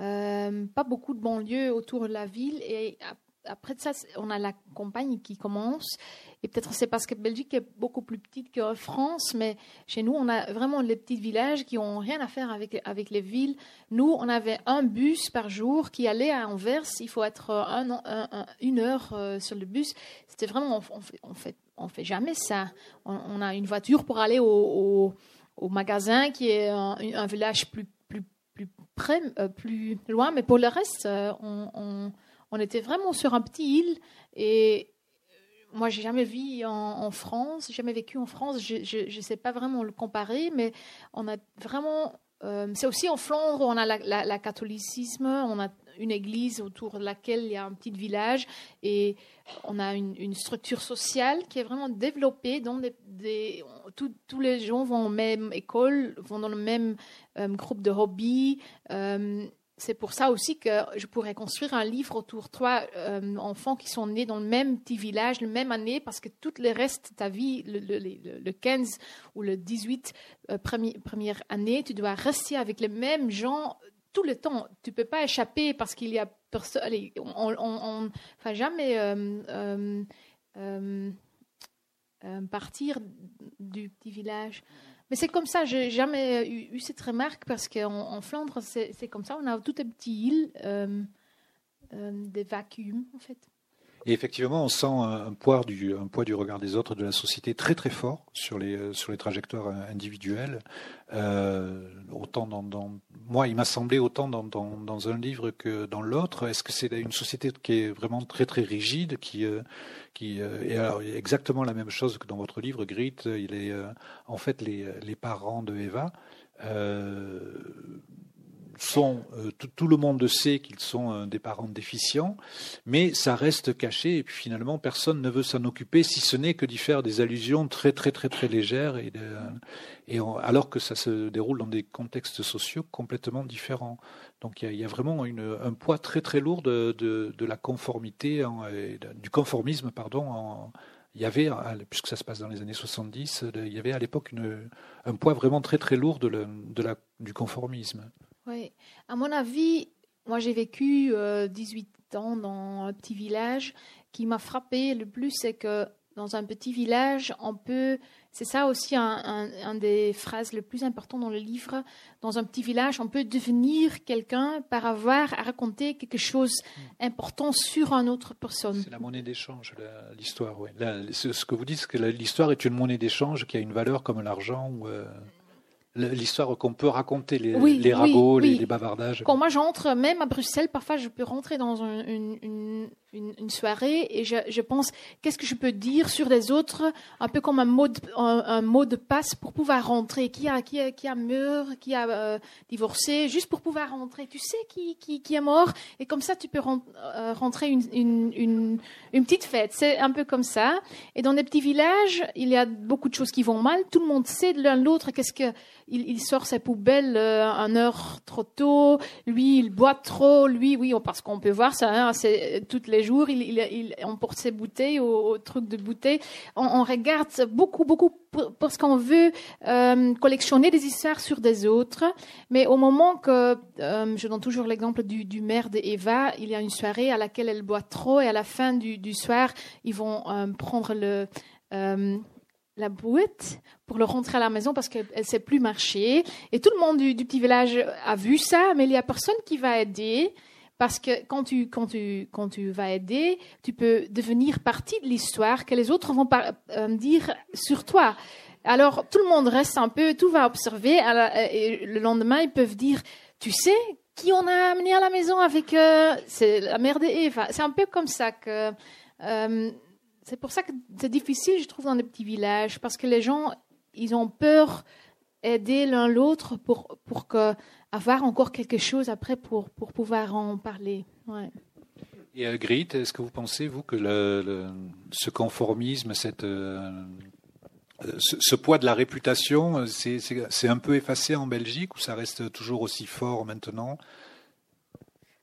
euh, pas beaucoup de banlieues autour de la ville, et après ça, on a la campagne qui commence. Et peut-être c'est parce que Belgique est beaucoup plus petite que France, mais chez nous, on a vraiment les petits villages qui ont rien à faire avec, avec les villes. Nous, on avait un bus par jour qui allait à Anvers. Il faut être un, une heure euh, sur le bus. C'était vraiment, on, on fait, on fait jamais ça. On, a une voiture pour aller au, au, magasin qui est un, village plus, plus, près, euh, plus loin, mais pour le reste, euh, on, était vraiment sur un petit île et euh, moi, j'ai jamais vu en, en, France, jamais vécu en France. Je ne sais pas vraiment le comparer, mais on a vraiment. C'est aussi en Flandre, on a la, la, catholicisme, on a une église autour de laquelle il y a un petit village et on a une, structure sociale qui est vraiment développée. Dont tous les gens vont en même école, vont dans le même euh, groupe de hobby. Euh, c'est pour ça aussi que je pourrais construire un livre autour de trois euh, enfants qui sont nés dans le même petit village, la même année, parce que tout le reste de ta vie, le, le, le 15 ou le 18 euh, première année, tu dois rester avec les mêmes gens tout le temps. Tu peux pas échapper parce qu'il y a personne. On, on, on, jamais euh, euh, euh, partir du petit village. Mais c'est comme ça, j'ai jamais eu, cette remarque parce qu'en en Flandre, c'est comme ça, on a toutes les petites îles, des vacuums en fait. Et effectivement, on sent un poids, du, regard des autres de la société très très fort sur les, les trajectoires individuelles. Euh, autant dans, moi, il m'a semblé autant dans, un livre que dans l'autre. Est-ce que c'est une société qui est vraiment très très rigide, qui, euh, euh, et alors exactement la même chose que dans votre livre, Grit. Il est en fait les, parents de Eva. Euh, euh, tout, le monde sait qu'ils sont des parents déficients, mais ça reste caché et puis finalement personne ne veut s'en occuper si ce n'est que d'y faire des allusions très très très très légères et, alors que ça se déroule dans des contextes sociaux complètement différents. Donc il y a, vraiment un poids très très lourd de, la conformité, du conformisme pardon. il y avait, puisque ça se passe dans les années 70, il y avait à l'époque un poids vraiment très très lourd du conformisme. Oui, à mon avis, moi j'ai vécu 18 euh, ans dans un petit village. Qui m'a frappé le plus, c'est que dans un petit village, on peut. C'est ça aussi un, des phrases les plus importantes dans le livre. Dans un petit village, on peut devenir quelqu'un par avoir à raconter quelque chose d'important sur une autre personne. C'est la monnaie d'échange, l'histoire. Oui. ce que vous dites, c'est que l'histoire est une monnaie d'échange qui a une valeur comme l'argent. Ou, euh, l'histoire qu'on peut raconter, les, les ragots, Les, bavardages. Quand moi j'entre, même à Bruxelles, parfois je peux rentrer dans une, une, une, soirée et je, je pense qu'est-ce que je peux dire sur les autres, un peu comme un mot de, un, mot de passe pour pouvoir rentrer. Qui a, qui a, qui a mort, qui a euh, divorcé, juste pour pouvoir rentrer. Tu sais qui, qui, qui est mort? Et comme ça tu peux euh, rentrer une, une, une, petite fête. C'est un peu comme ça. Et dans les petits villages, il y a beaucoup de choses qui vont mal. Tout le monde sait de l'un l'autre qu'est-ce que il, sort sa poubelle euh, un heure trop tôt. Lui, il boit trop. Lui, oui, parce qu'on peut voir ça. Hein, c'est toutes les jours, il, il, on porte ses bouteilles au, truc de bouteilles. On, regarde beaucoup, beaucoup parce qu'on veut euh, collectionner des histoires sur des autres. Mais au moment que, euh, je donne toujours l'exemple du, du maire d'Eva, il y a une soirée à laquelle elle boit trop et à la fin du, soir, ils vont euh, prendre la boîte pour le rentrer à la maison parce qu'elle ne sait plus marcher. Et tout le monde du, du, petit village a vu ça, mais il n'y a personne qui va aider. Parce que quand tu, quand tu, quand tu vas aider, tu peux devenir partie de l'histoire que les autres vont euh, dire sur toi. Alors, tout le monde reste un peu, tout va observer. et le lendemain, ils peuvent dire, tu sais, qui on a amené à la maison avec, euh, c'est la mère d'Eva. C'est un peu comme ça que, euh, c'est pour ça que c'est difficile, je trouve, dans les petits villages, parce que les gens, ils ont peur aider l'un l'autre pour, pour que avoir encore quelque chose après pour, pour pouvoir en parler. Ouais. Et euh, Grit, est-ce que vous pensez, vous, que le, ce conformisme, cette, euh, ce, ce, poids de la réputation, c'est un peu effacé en Belgique ou ça reste toujours aussi fort maintenant?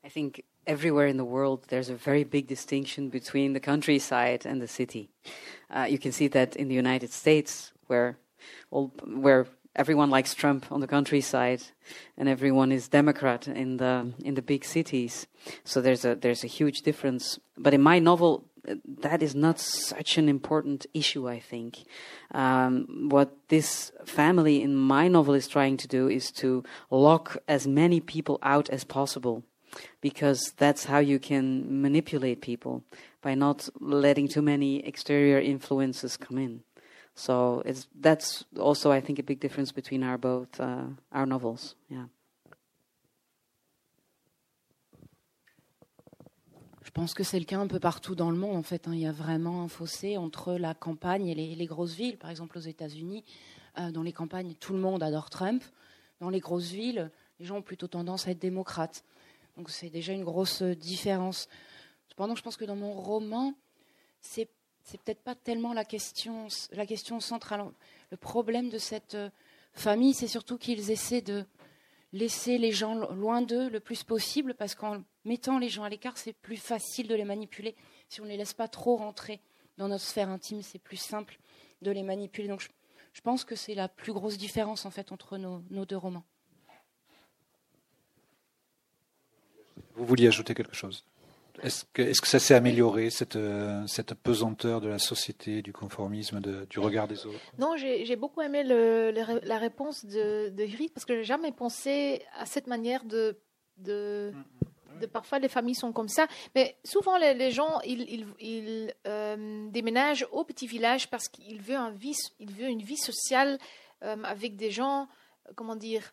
I think everywhere in the world there's a very big distinction between the countryside and the city. Uh, you can see that in the United States, where, all, where everyone likes Trump on the countryside, and everyone is Democrat in the in the big cities. So there's a there's a huge difference. But in my novel, that is not such an important issue. I think um, what this family in my novel is trying to do is to lock as many people out as possible. Because that's how you can manipulate people by not letting too many exterior influences come in. So it's that's also I think a big difference between our both uh, our novels. Yeah. Je pense que c'est le cas un peu partout dans le monde. En fait, hein. il y a vraiment un fossé entre la campagne et les, les grosses villes. Par exemple, aux États-Unis, euh, dans les campagnes, tout le monde adore Trump. Dans les grosses villes, les gens ont plutôt tendance à être démocrates. Donc c'est déjà une grosse différence. Cependant, je pense que dans mon roman, c'est c'est peut-être pas tellement la question, centrale. Le problème de cette euh, famille, c'est surtout qu'ils essaient de laisser les gens loin d'eux le plus possible, parce qu'en mettant les gens à l'écart, c'est plus facile de les manipuler. Si on ne les laisse pas trop rentrer dans notre sphère intime, c'est plus simple de les manipuler. Donc je, pense que c'est la plus grosse différence en fait entre nos deux romans. Vous vouliez ajouter quelque chose? Est-ce que, ça s'est amélioré, cette, euh, cette, pesanteur de la société, du conformisme, du regard des autres? Non, j'ai beaucoup aimé la réponse de, de parce que j'ai jamais pensé à cette manière de, parfois les familles sont comme ça, mais souvent les, gens ils, euh, déménagent au petit village parce qu'ils veulent une vie sociale euh, avec des gens, comment dire,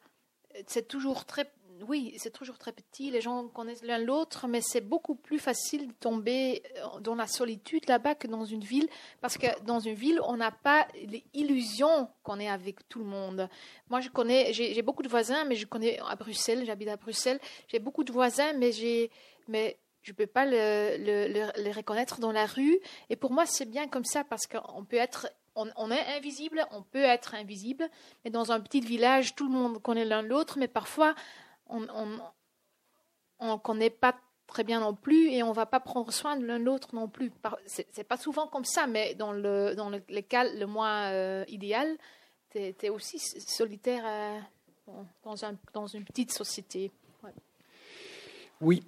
c'est toujours très oui, c'est toujours très petit, les gens connaissent l'un l'autre, mais c'est beaucoup plus facile de tomber euh, dans la solitude là-bas que dans une ville, parce que dans une ville, on n'a pas l'illusion qu'on est avec tout le monde. Moi, je connais, j'ai beaucoup de voisins, mais je connais à Bruxelles, j'habite à Bruxelles, j'ai beaucoup de voisins, mais j'ai, mais je ne peux pas les reconnaître dans la rue. Et pour moi, c'est bien comme ça, parce qu'on peut être on, est invisible, on peut être invisible, mais dans un petit village, tout le monde connaît l'un l'autre, mais parfois on ne connaît pas très bien non plus et on va pas prendre soin de l'un l'autre non plus. C'est pas souvent comme ça, mais dans le, dans le, cas le moins euh, idéal, tu es, aussi solitaire euh, dans, un, dans une petite société. Oui.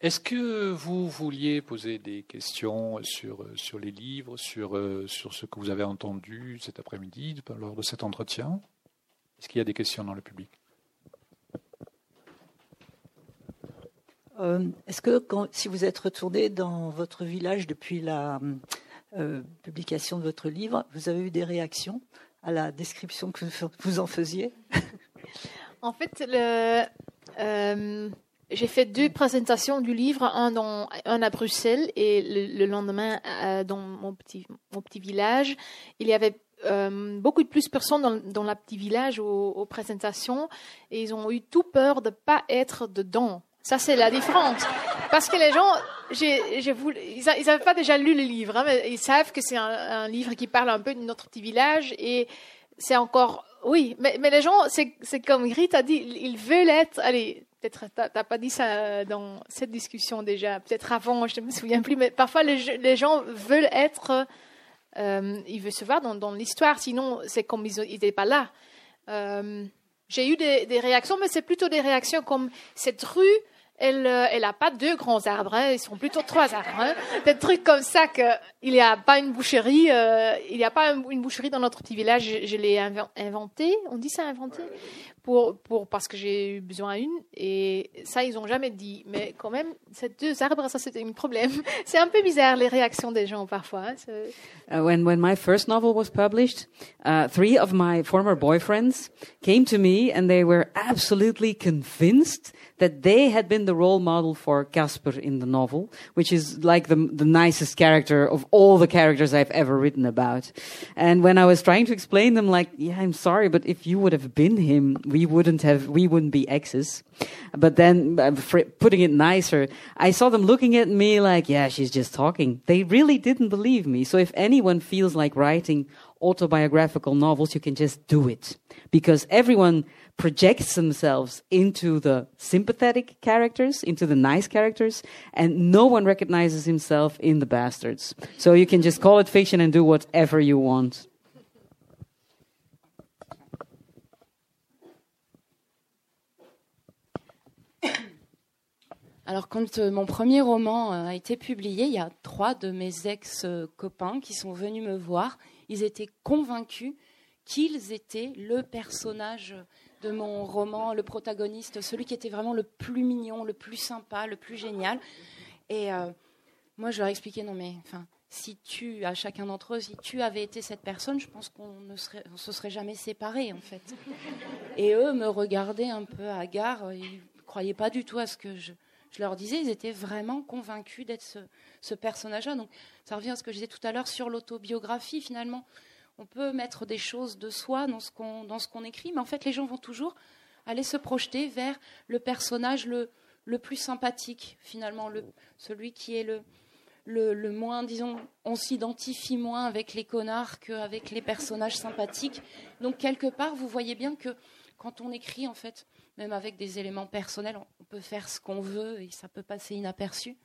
Est-ce que vous vouliez poser des questions sur, sur les livres, sur, euh, sur ce que vous avez entendu cet après-midi lors de cet entretien? Est-ce qu'il y a des questions dans le public? Euh, est-ce que si vous êtes retourné dans votre village depuis la euh, publication de votre livre, vous avez eu des réactions à la description que vous en faisiez? En fait, euh, j'ai fait deux présentations du livre, un, à Bruxelles et le, lendemain dans mon petit, village. Il y avait beaucoup de plus de personnes dans, dans le petit village aux, aux, présentations et ils ont eu tout peur de ne pas être dedans. Ça, c'est la différence. Parce que les gens, ils n'avaient pas déjà lu le livre, hein, mais ils savent que c'est un, livre qui parle un peu de notre petit village et c'est encore, oui, mais, les gens, c'est, comme Grit a dit, ils veulent être, allez, peut-être t'as pas dit ça dans cette discussion déjà, peut-être avant, je ne me souviens plus, mais parfois les, gens veulent être, euh, ils veulent se voir dans, l'histoire, sinon c'est comme ils n'étaient pas là. Euh, j'ai eu des, réactions, mais c'est plutôt des réactions comme cette rue, elle n'a euh, pas deux grands arbres, hein, ils sont plutôt trois arbres. Hein. Des trucs comme ça qu'il n'y a pas une boucherie, euh, il n'y a pas une boucherie dans notre petit village, je, je l'ai inventé, on dit ça inventé? Pour, pour, parce que j'ai eu besoin d'une. Et ça, ils n'ont jamais dit. Mais quand même, ces deux arbres, ça, c'était un problème. C'est un peu bizarre, les réactions des gens, parfois. Uh, when, when my first novel was published, uh, three of my former boyfriends came to me and they were absolutely convinced that they had been the role model for Casper in the novel, which is like the, the nicest character of all the characters I've ever written about. And when I was trying to explain them, like, yeah, I'm sorry, but if you would have been him, we wouldn't have, we wouldn't be exes. But then, uh, putting it nicer, I saw them looking at me like, yeah, she's just talking. They really didn't believe me. So if anyone feels like writing autobiographical novels, you can just do it. Because everyone projects themselves into the sympathetic characters, into the nice characters, and no one recognizes himself in the bastards. So you can just call it fiction and do whatever you want. Alors, quand euh, mon premier roman euh, a été publié, il y a trois de mes ex-copains qui sont venus me voir. Ils étaient convaincus qu'ils étaient le personnage de mon roman, le protagoniste, celui qui était vraiment le plus mignon, le plus sympa, le plus génial. Et euh, moi, je leur expliquais, non mais, enfin, si tu, à chacun d'entre eux, si tu avais été cette personne, je pense qu'on ne serait, se serait jamais séparés, en fait. Et eux me regardaient un peu hagards, ils ne croyaient pas du tout à ce que je, je leur disais, ils étaient vraiment convaincus d'être ce, ce personnage-là. Donc, ça revient à ce que je disais tout à l'heure sur l'autobiographie, finalement on peut mettre des choses de soi dans ce qu'on écrit, mais en fait les gens vont toujours aller se projeter vers le personnage le, plus sympathique finalement, le, celui qui est le, le, le moins, disons, on s'identifie moins avec les connards qu'avec les personnages sympathiques. Donc quelque part, vous voyez bien que quand on écrit, en fait, même avec des éléments personnels, on peut faire ce qu'on veut et ça peut passer inaperçu.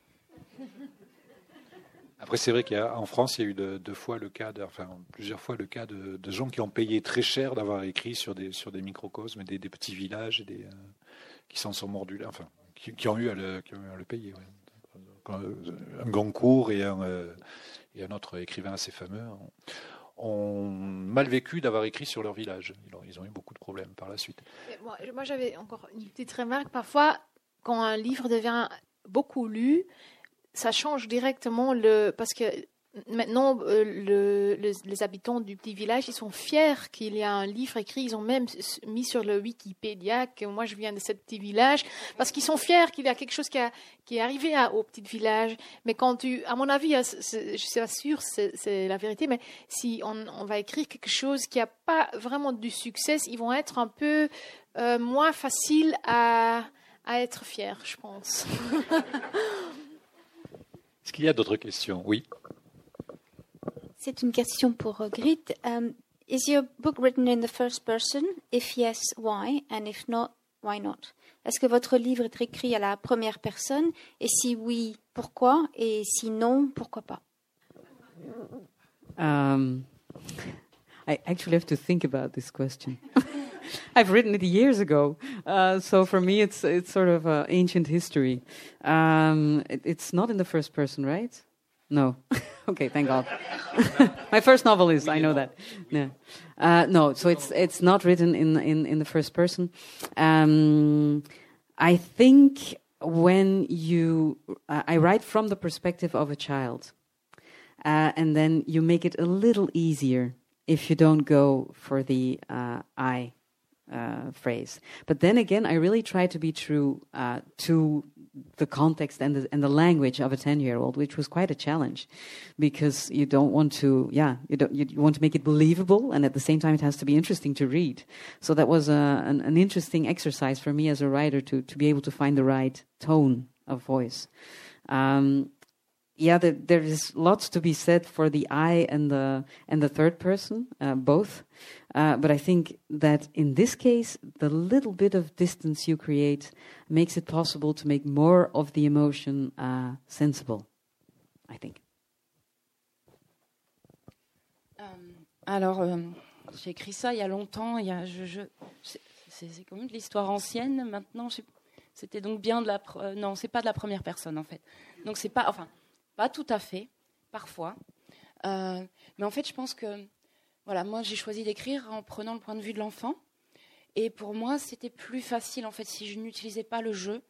Après, c'est vrai qu'en France, il y a eu deux, fois le cas, enfin plusieurs fois le cas de, gens qui ont payé très cher d'avoir écrit sur des sur des microcosmes, des, des petits villages, des, euh, qui s'en sont mordus, enfin qui, ont eu à le, payer. un Goncourt et un, et un autre écrivain assez fameux, ont mal vécu d'avoir écrit sur leur village. Ils ont eu beaucoup de problèmes par la suite. Moi j'avais encore une petite remarque. Parfois, quand un livre devient beaucoup lu, ça change directement. Parce que maintenant, euh, les, habitants du petit village, ils sont fiers qu'il y a un livre écrit. Ils ont même mis sur le Wikipédia que moi je viens de ce petit village, parce qu'ils sont fiers qu'il y a quelque chose qui, est arrivé au petit village. Mais quand tu, à mon avis, je suis pas sûre, c'est la vérité, mais si on, va écrire quelque chose qui n'a pas vraiment du succès, ils vont être un peu euh, moins faciles à, à être fiers, je pense. Est-ce qu'il y a d'autres questions? Oui. C'est une question pour euh, Grit. Um, is your book written in the first person? If yes, why? And if not, why not? Est-ce que votre livre est écrit à la première personne? Et si oui, pourquoi? Et si non, pourquoi pas? Um, I actually have to think about this question. I've written it years ago, uh, so for me it's it's sort of uh, ancient history. Um, it, it's not in the first person, right? No. okay, thank God. My first novel is. I know that. Yeah. Uh, no, so it's it's not written in in in the first person. Um, I think when you, uh, I write from the perspective of a child, uh, and then you make it a little easier if you don't go for the uh, I uh, phrase. But then again, I really try to be true uh, to the context and the, and the language of a 10 year old, which was quite a challenge because you don't want to, yeah, you, don't, you, want to make it believable and at the same time it has to be interesting to read. So that was a, an, an interesting exercise for me as a writer to, to be able to find the right tone of voice. Um, yeah, the, there is lots to be said for the I and the and the third person, uh, both. Uh, but I think that in this case, the little bit of distance you create makes it possible to make more of the emotion uh, sensible. I think. Um, alors, euh, j'ai écrit ça il y a longtemps. Il y a, je, je, c'est comme de l'histoire ancienne. Maintenant, c'était donc bien de la. Euh, non, c'est pas de la première personne en fait. Donc c'est pas. Enfin pas tout à fait, parfois. Euh, mais en fait, je pense que, voilà, moi, j'ai choisi d'écrire en prenant le point de vue de l'enfant. Et pour moi, c'était plus facile, en fait, si je n'utilisais pas le jeu.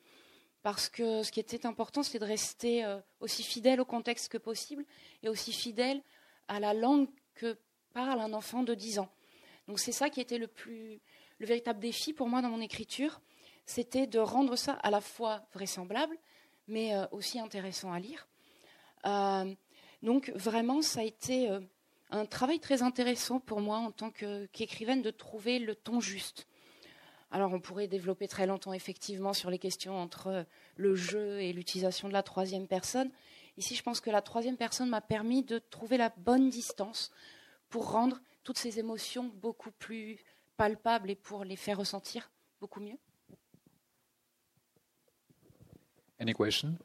Parce que ce qui était important, c'était de rester euh, aussi fidèle au contexte que possible et aussi fidèle à la langue que parle un enfant de 10 ans. Donc c'est ça qui était le plus le véritable défi pour moi dans mon écriture, c'était de rendre ça à la fois vraisemblable, mais euh, aussi intéressant à lire. Euh, donc vraiment, ça a été un travail très intéressant pour moi en tant qu'écrivaine de trouver le ton juste. Alors on pourrait développer très longtemps effectivement sur les questions entre le jeu et l'utilisation de la troisième personne. Ici, je pense que la troisième personne m'a permis de trouver la bonne distance pour rendre toutes ces émotions beaucoup plus palpables et pour les faire ressentir beaucoup mieux. Any question?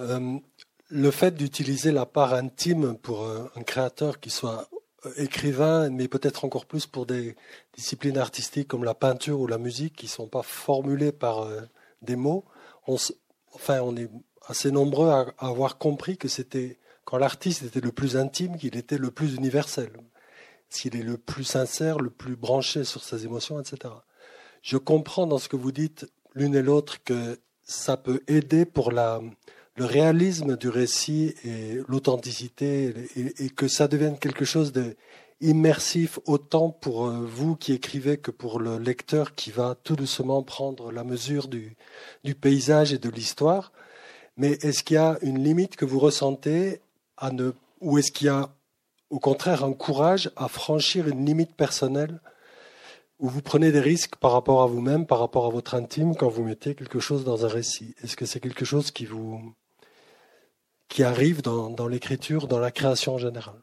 Euh, le fait d'utiliser la part intime pour un, créateur qui soit euh, écrivain, mais peut-être encore plus pour des disciplines artistiques comme la peinture ou la musique qui ne sont pas formulées par euh, des mots, on, enfin, on est assez nombreux à, avoir compris que c'était quand l'artiste était le plus intime, qu'il était le plus universel, s'il est le plus sincère, le plus branché sur ses émotions, etc. Je comprends dans ce que vous dites l'une et l'autre que ça peut aider pour la, le réalisme du récit et l'authenticité et, que ça devienne quelque chose de immersif autant pour euh, vous qui écrivez que pour le lecteur qui va tout doucement prendre la mesure du, du paysage et de l'histoire. Mais est-ce qu'il y a une limite que vous ressentez à ne, ou est-ce qu'il y a au contraire un courage à franchir une limite personnelle où vous prenez des risques par rapport à vous-même, par rapport à votre intime quand vous mettez quelque chose dans un récit? Est-ce que c'est quelque chose qui vous, qui arrive dans, l'écriture, dans la création en général.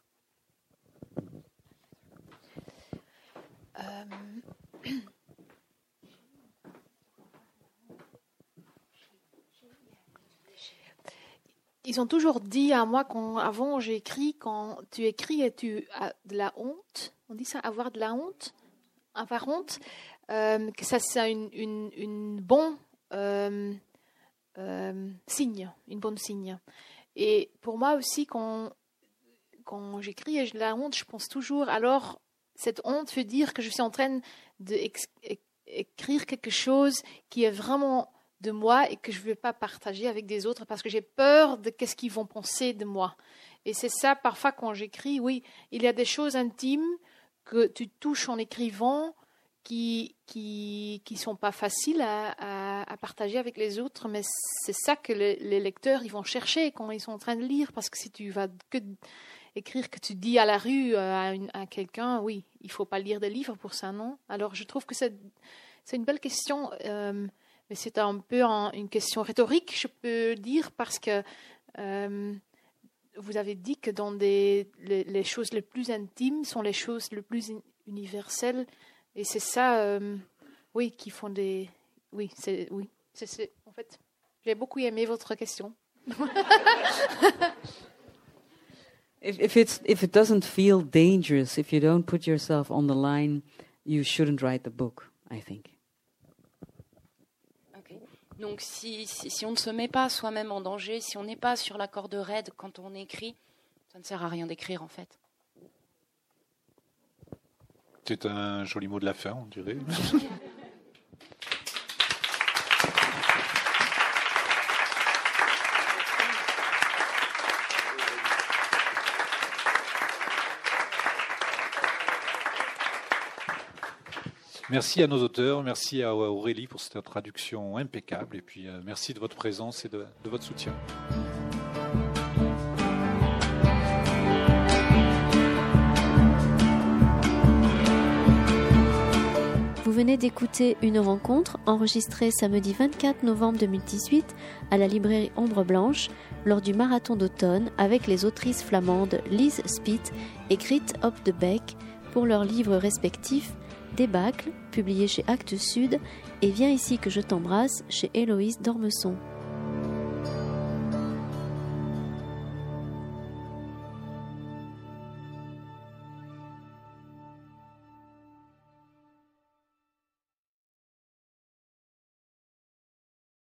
Euh, ils ont toujours dit à moi quand avant j'ai écrit quand tu écris et tu as de la honte, on dit ça, avoir de la honte, avoir honte, euh, que ça c'est une bon euh, signe, une bonne signe. Et pour moi aussi quand quand j'écris et j'ai la honte, je pense toujours alors cette honte veut dire que je suis en train d'écrire quelque chose qui est vraiment de moi et que je ne veux pas partager avec des autres parce que j'ai peur de qu'est-ce qu'ils vont penser de moi. Et c'est ça, parfois, quand j'écris, oui, il y a des choses intimes que tu touches en écrivant qui qui sont pas faciles à, partager avec les autres, mais c'est ça que les, lecteurs ils vont chercher quand ils sont en train de lire, parce que si tu vas que écrire que tu dis à la rue à, à quelqu'un, oui, il faut pas lire des livres pour ça, non Alors je trouve que c'est une belle question. Euh, mais c'est un peu une question rhétorique, je peux dire, parce que euh, vous avez dit que dans des, les, choses les plus intimes sont les choses les plus universelles, et c'est ça, euh, oui, qui font des, oui, c'est, oui, c'est, en fait, j'ai beaucoup aimé votre question. if, if it's if it doesn't feel dangerous, if you don't put yourself on the line, you shouldn't write the book. I think. Donc si, si, on ne se met pas soi-même en danger, si on n'est pas sur la corde raide quand on écrit, ça ne sert à rien d'écrire en fait. C'est un joli mot de la fin, on dirait. Merci à nos auteurs, merci à Aurélie pour cette traduction impeccable et puis euh, merci de votre présence et de, votre soutien. Venez d'écouter une rencontre enregistrée samedi 24 novembre 2018 à la librairie Ombre Blanche lors du marathon d'automne avec les autrices flamandes Lise Spitt et Grit Hop de Beck pour leurs livres respectifs Débâcle, publié chez Actes Sud, et Viens ici que je t'embrasse chez Héloïse Dormesson.